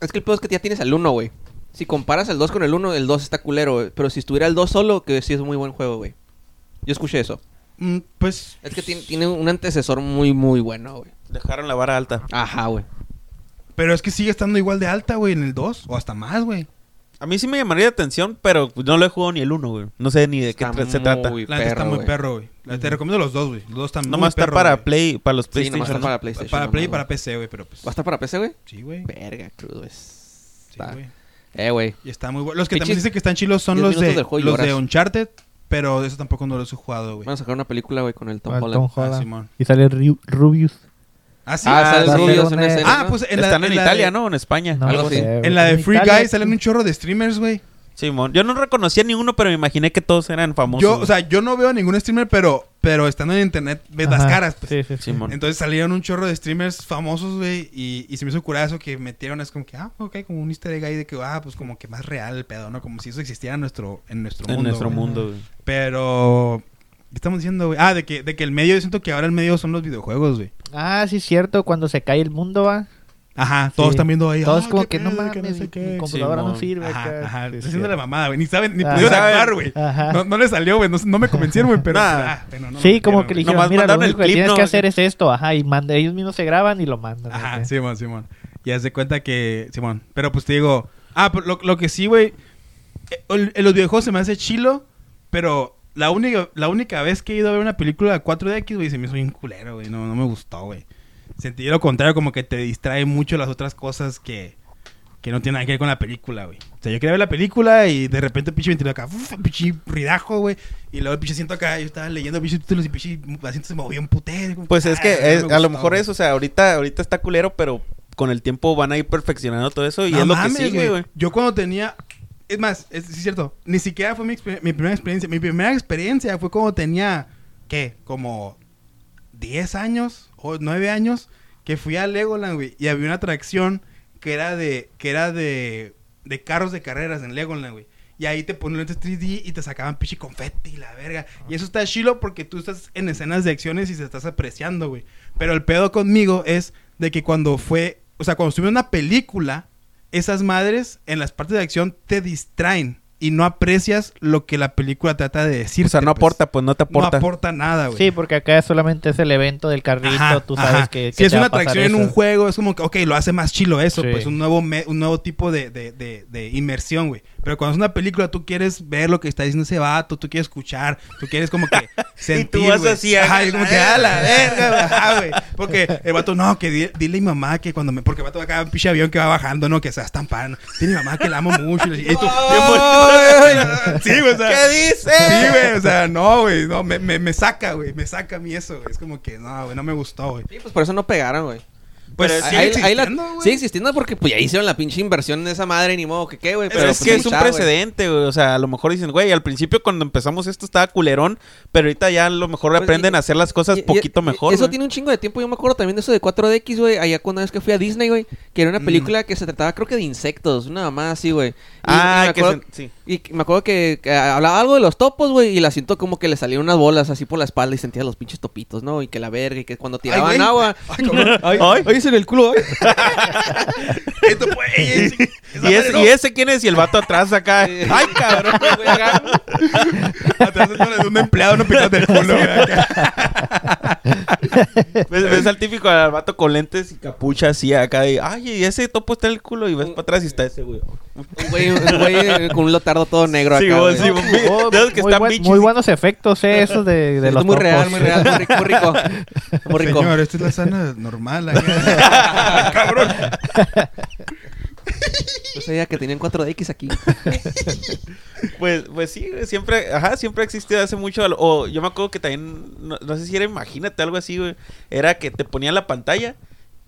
Es que el pedo es que ya tienes al 1, güey. Si comparas el 2 con el 1, el 2 está culero, güey. Pero si estuviera el 2 solo, que sí es un muy buen juego, güey. Yo escuché eso. Mm, pues. Es que tiene, tiene un antecesor muy, muy bueno, güey. Dejaron la vara alta. Ajá, güey. Pero es que sigue estando igual de alta, güey, en el 2. O hasta más, güey. A mí sí me llamaría la atención, pero no lo he jugado ni el uno, güey. No sé ni de qué tra- se trata. muy La neta está muy perro, güey. Te recomiendo los dos, güey. Los dos están muy Nomás está perros, para. Play, para los Sí, PlayStation. nomás está ¿no? para PlayStation. Para nomás, Play y para PC, güey. Pero pues. ¿Va a estar para PC, güey? Sí, güey. Verga, crudo es. Sí, güey. Eh, güey. Y está muy bueno. Los que también dicen que están chilos son 10 los de, los de. Uncharted. pero eso tampoco no lo he jugado, güey. Van a sacar una película, güey, con el Tom Holland. Tom Ah, Holland. Simón. Y sale Ru- Rubius. Ah, sí. Ah, Ah, sale Rubius en una escena, Ah, pues en la, Están en, la Italia, de- ¿no? En España. No, Algo no así. sé, En la de Free Italia, Guy salen un chorro de streamers, güey. Simón. Yo no reconocía ni uno, pero me imaginé que todos eran famosos. Yo, o sea, yo no veo ningún streamer, pero, pero estando en internet ves las caras, pues. Sí, sí, sí. Simón. Entonces salieron un chorro de streamers famosos, güey, y, y se me hizo curazo que metieron, es como que, ah, ok, como un easter egg ahí de que, ah, pues como que más real el pedo, ¿no? Como si eso existiera en nuestro, en nuestro en mundo. nuestro güey. mundo, güey. Pero, ¿qué estamos diciendo, güey? Ah, de que, de que el medio, yo siento que ahora el medio son los videojuegos, güey. Ah, sí, cierto. Cuando se cae el mundo, va. Ajá, todos Sí. están viendo ahí. Todos como que no mames, que no sé qué. mi computadora no sirve. Ajá, acá. ajá. Sí, Está sí, haciendo la mamada, güey. Ni saben, ni Ajá. pudieron actuar, güey. Ajá. No, no le salió, güey. No, no me convencieron, güey, pero... Nah. ah, bueno, no Sí, como que le dijeron, mira, lo único que tienes ¿no? que hacer es esto, ajá, y manda, ellos mismos se graban y lo mandan. Ajá. Simón, Simón. Y haz de cuenta que, Simón. Pero pues te digo, ah, pero lo, lo que sí, güey. eh, el- En los videojuegos se me hace chilo, pero la única, la única vez que he ido a ver una película de 4DX, güey, se me hizo bien culero, güey. No, no me gustó, güey. Sentí lo contrario, como que te distrae mucho las otras cosas que, que no tienen nada que ver con la película, güey. O sea, yo quería ver la película y de repente pinche ventilador acá, uf, pinche ridajo, güey. Y luego el pinche siento acá, yo estaba leyendo pinche títulos y pinche asiento se movía un putero. como Pues es que ah, es- a lo mejor es, o sea, ahorita, ahorita está culero, pero con el tiempo van a ir perfeccionando todo eso y No es lo mames, que sigue, güey. Yo cuando tenía. Es más, es, sí es cierto. Ni siquiera fue mi, mi primera experiencia. Mi primera experiencia fue cuando tenía. ¿Qué? Como 10 años o 9 años. Que fui a Legoland, güey. Y había una atracción que era de. Que era de. De carros de carreras en Legoland, güey. Y ahí te ponen lentes 3D y te sacaban pichi confeti la verga. Y eso está chilo porque tú estás en escenas de acciones y se estás apreciando, güey. Pero el pedo conmigo es de que cuando fue, o sea, cuando estuve en una película, esas madres en las partes de acción te distraen y no aprecias lo que la película trata de decir. O sea, no aporta, pues no te No aporta. aporta nada, güey. Sí, porque acá solamente es el evento del carrito, Ajá, tú sabes ajá. que... Si que es una atracción en un juego, es como que, ok, lo hace más chilo eso, Sí. pues un nuevo, me- un nuevo tipo de, de, de, de inmersión, güey. Pero cuando es una película, tú quieres ver lo que está diciendo ese vato, tú quieres escuchar, tú quieres como que [LAUGHS] sentir, vas güey. así, Ajá, a y como la que, a la verga. güey. [LAUGHS] Porque el vato, no, que di- dile a mi mamá que cuando me... Porque el vato va acá un pinche avión que va bajando, ¿no? Que se va estampando. Dile a mi mamá que la amo mucho. Y tú, [LAUGHS] sí, güey, o sea... ¿Qué dice? Sí, güey, o sea, no, güey, no, me, me, me saca, güey, me saca a mí eso, güey. Es como que, no, güey, no me gustó, güey. Sí, pues por eso no pegaron, güey. Pues Pero sigue Ahí- ahí la- existiendo, sigue existiendo porque pues ya hicieron la pinche inversión en esa madre, ni modo que qué, güey. Pero es pues, que es un precedente, güey. O sea, a lo mejor dicen, güey, al principio cuando empezamos esto estaba culerón, pero ahorita ya a lo mejor Pues, aprenden y- a hacer las cosas Y- poquito y- mejor. Eso tiene un chingo de tiempo. Yo me acuerdo también de eso de 4DX, güey. Allá cuando vez que fui a Disney, güey. Que era una Mm. película que se trataba, creo que de insectos. Una mamá así, güey. Ah, y me que acuerdo, se- sí. y me acuerdo que, que hablaba algo de los topos, güey. Y la siento como que le salían unas bolas así por la espalda y sentía los pinches topitos, ¿no? Y que la verga. Y que cuando tiraban agua. Ay. [LAUGHS] Ay, Ay. ay, en el culo. [LAUGHS] Esto [LAUGHS] esa ¿Y, ese, madre no. ¿Y ese quién es? Y el vato atrás acá. Ay, cabrón. Güey, acá. [LAUGHS] Atrás de un empleado no picado del culo. ¿Ves, ves al típico al vato con lentes y capucha así acá. Y, Ay, y ese topo está en el culo. Y ves para atrás y está ese, güey. Un güey, un güey con un lotardo todo negro Sí, acá. sí, güey. Oh, que muy, buen- buenos efectos, eh, esos de, los muy real, topos. muy real, muy rico, muy rico. Muy rico. Señor, esta es la sana normal. acá. [LAUGHS] Cabrón. Yo sabía que tenían 4DX aquí. [LAUGHS] Pues, pues sí, güey, siempre, ajá, siempre ha existido hace mucho. O yo me acuerdo que también, no, no sé si era, imagínate, algo así, güey. Era que te ponían la pantalla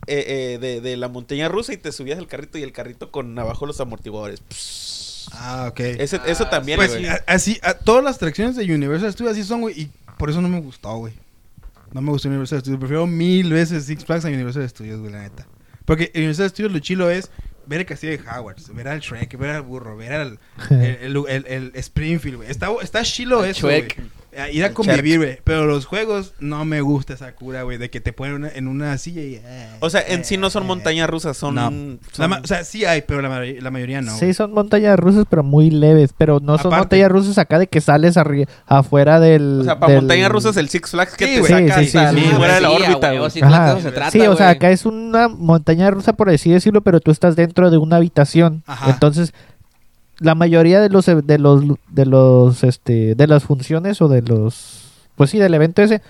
eh, eh, de, de la montaña rusa y te subías al carrito y el carrito con abajo los amortiguadores. Pss. Ah, ok. Ese- eso Ah, también, Pues güey. así, a- todas las atracciones de Universal Studios así son, güey. Y por eso no me gustó, güey. No me gustó Universal Studios. Prefiero mil veces Six Flags a Universal Studios, güey, la neta. Porque en Universal Studios lo chilo es ver el castillo de Howard, ver al Shrek, ver al burro, ver al [LAUGHS] el, el, el- el Springfield, güey. Está, está chilo eso, güey. Eh, Ir a El convivir, güey. Pero los juegos no me gusta esa cura, güey. De que te ponen una- en una silla y... eh, O sea, en sí no son eh, montañas rusas, son... No. son- La ma- o sea, sí hay, pero la, ma- la mayoría no. Sí, son montañas rusas, pero muy leves. Pero no son Aparte. montañas rusas acá de que sales afuera del. o sea, para del- montañas rusas el Six Flags que Sí, te saca Sí, sí, sí, hasta sí, fuera de la órbita, güey. sí, Ajá. de eso se trata, sí, o sea, acá es una montaña rusa, por así decirlo, pero tú estás dentro de una habitación. Ajá. Entonces, la mayoría de los de los de los este de las funciones o de los pues sí, del evento ese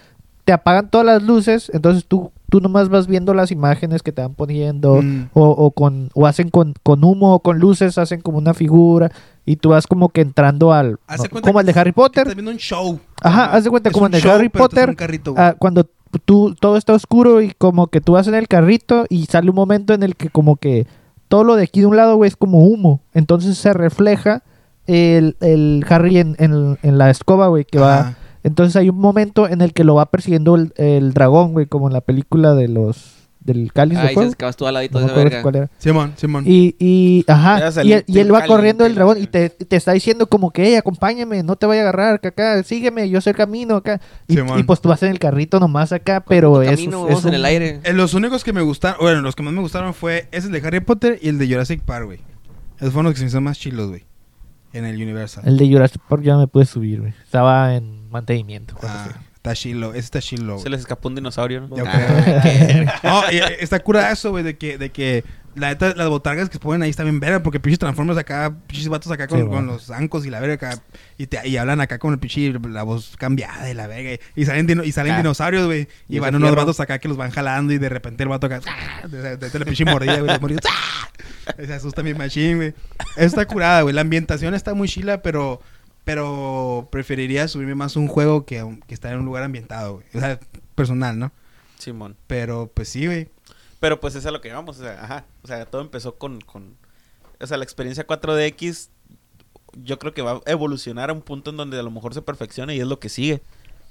te apagan todas las luces, entonces tú tú nomás vas viendo las imágenes que te van poniendo Mm. o, o con o hacen con, con humo o con luces, hacen como una figura y tú vas como que entrando al no, como el de Harry Potter. Estás viendo un show. Ajá, haz de cuenta Es como en el show, Harry Potter. carrito, ah, cuando tú todo está oscuro y como que tú vas en el carrito y sale un momento en el que como que todo lo de aquí de un lado, güey, es como humo. Entonces se refleja el, el Harry en, en- en la escoba, güey, que va... Entonces hay un momento en el que lo va persiguiendo el, el dragón, güey, como en la película de los... del cáliz de Ahí fuego. que vas tú al ladito No me de verga. cuál era. Simón, Simón. Y, y, ajá, y, él- y él va caliente, corriendo el dragón y te, te está diciendo como que, hey, acompáñame, no te vaya a agarrar, que acá, sígueme, yo sé el camino acá. Y, Simón. y pues tú vas en el carrito nomás acá, pero es, camino, es en un- el aire. Eh, los únicos que me gustaron, bueno, los que más me gustaron fue ese el de Harry Potter y el de Jurassic Park, güey. Esos fueron los que se me hicieron más chilos, güey. En el Universal. El de Jurassic Park ya no me pude subir, güey. Estaba en mantenimiento. Ah. Está chilo, ese está chilo, Se les escapó un dinosaurio, ¿no? Yo Ah, creo. no, eh, está cura eso, güey, de que, de que la neta, las botargas que se ponen ahí están bien verga, porque pinches transformers acá, pinches vatos acá con, Sí, con los zancos y la verga acá, y, te, y hablan acá con el pinche, la voz cambiada de la verga, y salen, dino- y salen Ah. dinosaurios, güey, y, Y van unos vatos acá que los van jalando y de repente el vato acá, ¡ah! de, de, de la pinche mordida, güey, ¡ah! se asusta mi machín, güey. Eso está curada, güey, la ambientación está muy chila, pero... Pero preferiría subirme más a un juego que, que estar en un lugar ambientado, güey. O sea, personal, ¿no? Simón. Pero pues sí, güey. Pero pues es a lo que vamos, o sea, ajá. O sea, todo empezó con, con... O sea, la experiencia 4DX yo creo que va a evolucionar a un punto en donde a lo mejor se perfecciona y es lo que sigue.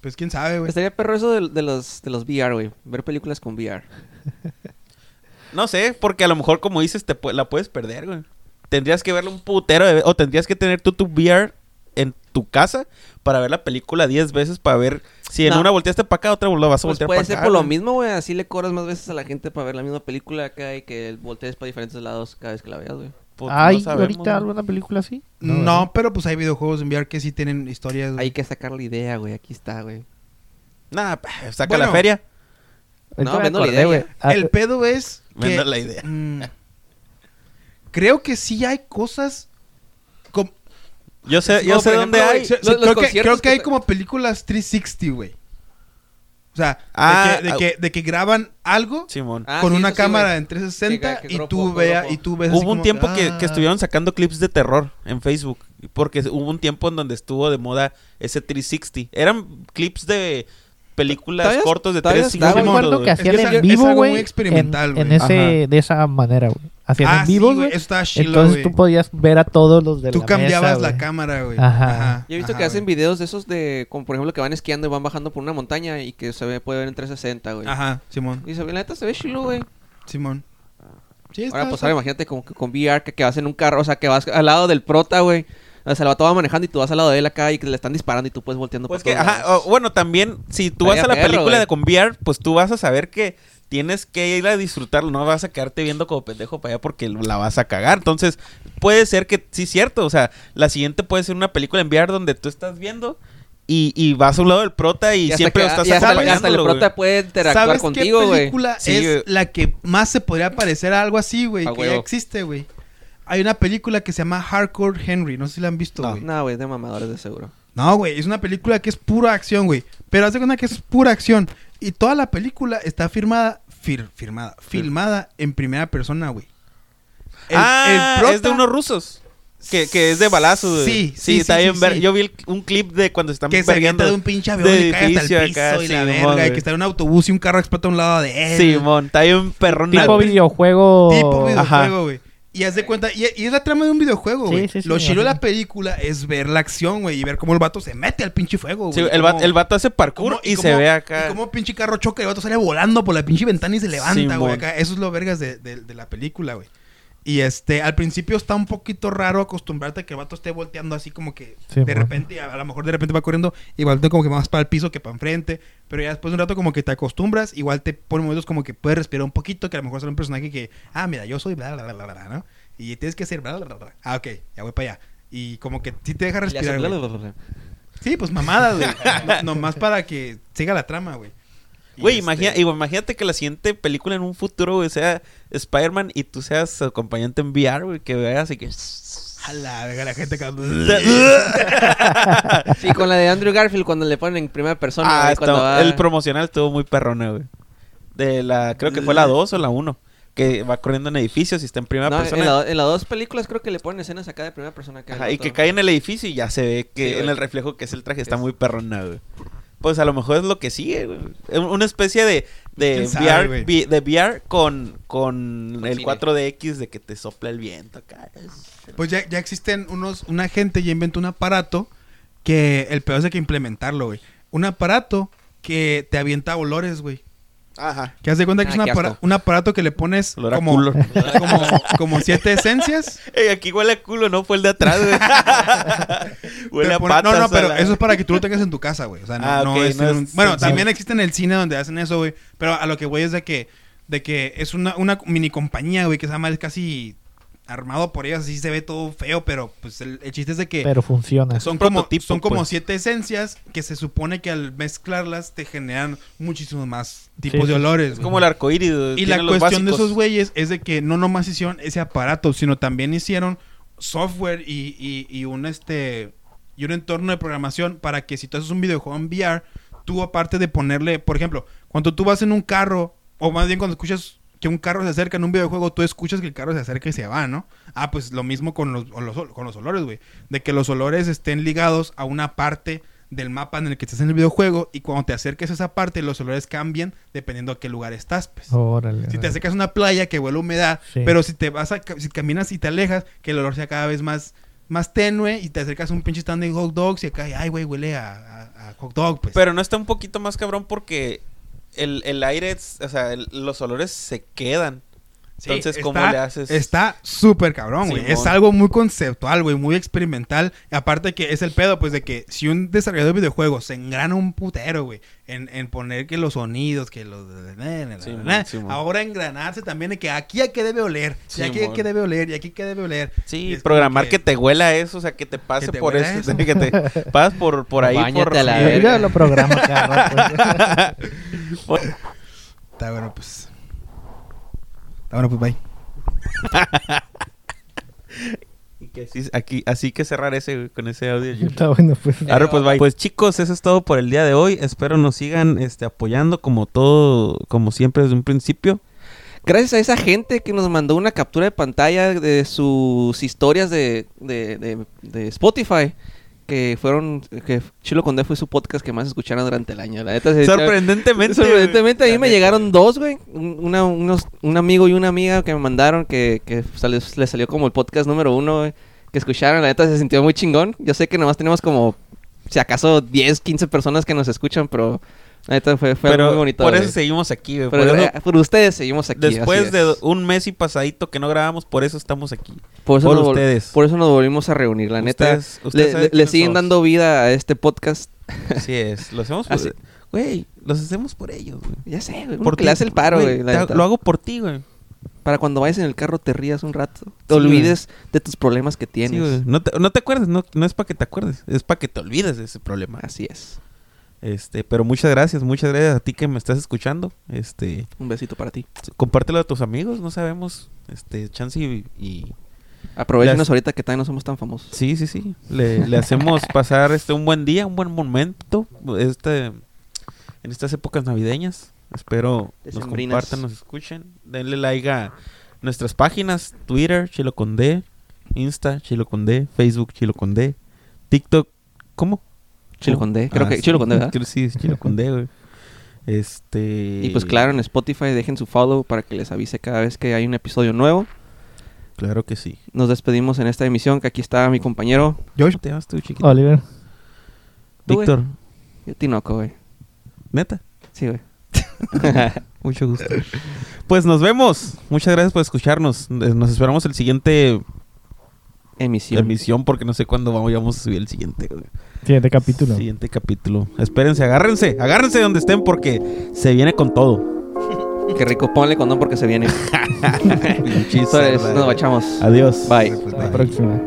Pues quién sabe, güey. Estaría perro eso de, de los, de los VR, güey. Ver películas con VR. [LAUGHS] No sé, porque a lo mejor como dices, te la puedes perder, güey. Tendrías que verla un putero de o tendrías que tener tú tu VR tu casa para ver la película 10 veces para ver si en No. una volteaste para acá, otra lo vas a Pues voltear puede para ser acá. por lo mismo, güey. Así le cobras más veces a la gente para ver la misma película acá y que voltees para diferentes lados cada vez que la veas, güey. Pues, ¿Hay no sabemos, ahorita alguna película así? No, pero pues hay videojuegos en VR que sí tienen historias. güey. Hay que sacar la idea, güey. Aquí está, güey. Nah, pa, saca Bueno. la feria. No, me vendo la idea güey. Ah, El pedo es que... Venda la idea. mm, creo que sí hay cosas... Yo sé, yo No, sé dónde ejemplo, hay. Los- creo, que, creo que que hay como películas 360, güey. O sea, de Ah, que- de, ah. que, de que graban algo Simón. Ah, con sí, una sí, cámara en 360 Que- que y grupo, tú vea y tú ves así Hubo un como tiempo que, ah. que estuvieron sacando clips de terror en Facebook. Porque hubo un tiempo en donde estuvo de moda ese 360. Eran clips de películas cortos de todavía 3 está, Yo recuerdo segundos. que hacían que es en vivo, algo güey. muy experimental, en, güey. en ese, Ajá. de esa manera, güey. Hacían Ah, en vivo, güey, güey. eso estaba chilo, Entonces güey. tú podías ver a todos los de Tú la cambiabas mesa, la güey. cámara, güey. Ajá. Yo he visto Ajá, que hacen videos de esos de, como por ejemplo, que van esquiando y van bajando por una montaña y que se ve, puede ver en 360, güey. Ajá, Simón. Y se ve, la neta se ve chilo, güey. Simón. Sí, está, Ahora, pues está- ahora imagínate como que con VR que, que vas en un carro, o sea, que vas al lado del prota, güey. O sea, vato va manejando y tú vas al lado de él acá y que le están disparando y tú puedes volteando Pues por que, todos ajá, lados. o- bueno, también, si tú vas a la perro, película de con VR, pues tú vas a saber que tienes que ir a disfrutarlo, no vas a quedarte viendo como pendejo para allá porque la vas a cagar. Entonces, puede ser que, sí, cierto, o sea, la siguiente puede ser una película en VR donde tú estás viendo y, y vas a un lado del prota y, siempre que- lo estás y hasta, hasta el prota puede interactuar ¿Sabes contigo, qué güey. película es la que más se podría parecer a algo así, güey? Que ya existe, güey. Hay una película que se llama Hardcore Henry. No sé si la han visto, güey. No, güey, de mamadores de seguro. No, güey. Es una película que es pura acción, güey. Pero hace cuenta que es pura acción. Y toda la película está firmada... fir- firmada. Filmada en primera persona, güey. El- ah, el prota- es de unos rusos. Que, que es de balazos, güey. Sí, sí, está sí, bien sí, ver- sí. Yo vi el- un clip de cuando están Que se avienta vergueando de un pinche avión de y cae hasta el edificio piso acá, y la verga. Y güey. que está en un autobús y un carro explota a un lado de él. Simón, está bien perrón. Tipo videojuego. Tipo videojuego, Ajá. güey. Y haz de cuenta, y, y es la trama de un videojuego, güey. sí, sí, Lo chido de la película es ver la acción, güey, y ver cómo el vato se mete al pinche fuego, Sí, güey. el, vato, el vato hace parkour cómo- y, cómo- se ve acá. Y cómo pinche carro choca y el vato sale volando por la pinche ventana y se levanta, güey. acá. Eso es lo vergas de, de- de la película, güey. Y este, al principio está un poquito raro acostumbrarte a que el vato esté volteando así como que Sí, de repente, a, a lo mejor de repente va corriendo y voltea como que más para el piso que para enfrente. Pero ya después de un rato como que te acostumbras, igual te pone momentos como que puedes respirar un poquito, que a lo mejor sale un personaje que, ah, mira, yo soy bla, bla, bla, bla, bla, ¿no? Y tienes que hacer bla, bla, bla, bla. Ah, ok, ya voy para allá. Y como que sí te deja respirar, bla, güey. bla, bla, bla. Sí, pues mamadas, güey. [LAUGHS] No- Nomás para que siga la trama, güey. Güey, este- imagina, igual, imagínate que la siguiente película en un futuro, güey, sea Spider-Man y tú seas su acompañante en VR, güey, que veas y que... A la verga, la gente acá. [LAUGHS] Sí, con la de Andrew Garfield cuando le ponen en primera persona. ah, güey, está- cuando va- el promocional estuvo muy perrona, güey. De la, creo que fue la 2 o la 1. Que va corriendo en edificios y está en primera No, persona. en, la- en las dos películas creo que le ponen escenas acá de primera persona. acá Ajá, y que cae en el edificio y ya se ve que Sí, en güey. el reflejo que es el traje está Es- muy perrona, güey. Pues a lo mejor es lo que sigue, güey. Una especie de, de ¿Quién sabe, VR, vi- de VR con, con el cine. 4DX de que te sopla el viento acá. Pues ya, ya existen unos... Una gente ya inventó un aparato que el peor es de que implementarlo, güey. Un aparato que te avienta olores, güey. Ajá. Que haz de cuenta que Ah, es un, qué apara- un aparato que le pones Olor a como, culo. como, como siete esencias. [LAUGHS] Ey, aquí huele a culo, no fue el de atrás, güey. [LAUGHS] huele Te a pone- patas. no, no, pero la- eso es para que tú lo [LAUGHS] tengas en tu casa, güey. O sea, no, Ah, no es no un- es Bueno, también existe en el cine donde hacen eso, güey. Pero a lo que voy es de que, de que es una, una mini compañía, güey, que se llama es casi armado por ellos. Así se ve todo feo, pero pues el, el chiste es de que Pero funciona. son como, prototipo, son como pues. siete esencias que se supone que al mezclarlas te generan muchísimos más tipos Sí, de olores. Es güey. como el arcoíris. Y la cuestión de esos güeyes es de que no nomás hicieron ese aparato, sino también hicieron software y, y, y un este y un entorno de programación para que si tú haces un videojuego en VR, tú aparte de ponerle, por ejemplo, cuando tú vas en un carro, o más bien cuando escuchas que un carro se acerca en un videojuego, tú escuchas que el carro se acerca y se va, ¿no? Ah, pues lo mismo con los, con los, con los olores, güey. De que los olores estén ligados a una parte del mapa en el que estás en el videojuego y cuando te acerques a esa parte, los olores cambian dependiendo a qué lugar estás, pues. Órale. Si te acercas a una playa que huele a humedad, Sí. pero si te vas a, si caminas y te alejas, que el olor sea cada vez más, más tenue y te acercas a un pinche stand de hot dogs y acá, ay, güey, huele a, a- a hot dog, pues. Pero no está un poquito más cabrón porque el, el aire, o sea, el- los olores se quedan. Sí, Entonces, ¿cómo está- le haces? Está súper cabrón, güey. Es algo muy conceptual, güey, muy experimental. Y aparte que es el pedo, pues, de que si un desarrollador de videojuegos se engrana un putero, güey, en, en poner que los sonidos, que los... Simón, Simón. Ahora engranarse también de que aquí a qué debe oler, y aquí a qué debe oler, y aquí qué debe oler. Y Sí, es como programar que... te huela eso, o sea, que te pase Que te por eso, eso. [LAUGHS] que te pasas por, por ahí. Báñate por... a la Sí. Yo lo programo cada [LAUGHS] rato. Está bueno, pues... Bueno, pues, bye. [LAUGHS] Y que así, aquí, así que cerrar ese, con ese audio. Está [LAUGHS] bueno, pues. Arre, pues, bye. Pues chicos, eso es todo por el día de hoy. Espero nos sigan este, apoyando como todo, como siempre desde un principio. Gracias a esa gente que nos mandó una captura de pantalla de sus historias de, de, de- de Spotify. Que fueron. Que Chilo Conde fue su podcast que más escucharon durante el año. La neta, se- Sorprendentemente. Sorprendentemente, a mí me neta. llegaron dos, güey. Un, una- unos, un amigo y una amiga que me mandaron que, que salió- les salió como el podcast número uno, güey, Que escucharon, la neta se sintió muy chingón. Yo sé que nomás tenemos como, si acaso, 10, 15 personas que nos escuchan, pero neta fue, fue Pero muy bonito. por eso güey. seguimos aquí, güey. Pero, Por eso- eh, por ustedes seguimos aquí. después de un mes y pasadito que no grabamos, por eso estamos aquí. por, eso por ustedes. por eso nos volvimos a reunir, la neta. Ustedes- ustedes le, siguen somos. dando vida a este podcast. Así es. Lo hacemos por... [LAUGHS] Así- Güey, los hacemos por ellos, güey. Ya sé, güey. Por Porque le hace el paro, güey. te-. Lo hago por ti, güey. Para cuando vayas en el carro te rías un rato. Te Sí, olvides de tus problemas que tienes. Sí, güey. No te, no te acuerdes, no, no es para que te acuerdes, es para que te olvides de ese problema. Así es. Este, pero muchas gracias, muchas gracias a ti que me estás escuchando. Este, Un besito para ti. compártelo a tus amigos, no sabemos, este, chance y, y- Aprovechenos Las- ahorita que todavía no somos tan famosos. sí, sí, sí, le, le hacemos [LAUGHS] pasar este un buen día, un buen momento, este, en estas épocas navideñas. Espero nos compartan, nos escuchen, denle like a nuestras páginas, Twitter, Chilo con D, Insta, Chilo con D, Facebook, Chilo con D, TikTok, ¿cómo? Chilo con D. Creo Ah, que sí. Chilo con D, ¿verdad? [LAUGHS] Sí, es Chilo [LAUGHS] con D, güey. Este. Y pues claro, en Spotify dejen su follow para que les avise cada vez que hay un episodio nuevo. Claro que sí. Nos despedimos en esta emisión, que aquí está mi compañero Josh, ¿Cómo te llamas tú, chiquito? Oliver. Víctor. Tinoco, güey. Neta. Sí, güey. [LAUGHS] Mucho gusto. pues nos vemos. Muchas gracias por escucharnos. Nos esperamos el siguiente Emisión. emisión porque no sé cuándo vayamos a subir el siguiente. güey. Siguiente capítulo. Siguiente capítulo. Espérense, agárrense. Agárrense donde estén porque se viene con todo. [LAUGHS] Qué rico, ponle condón porque se viene. [LAUGHS] Cerda, nos bachamos. Adiós. Bye. pues, Hasta la próxima.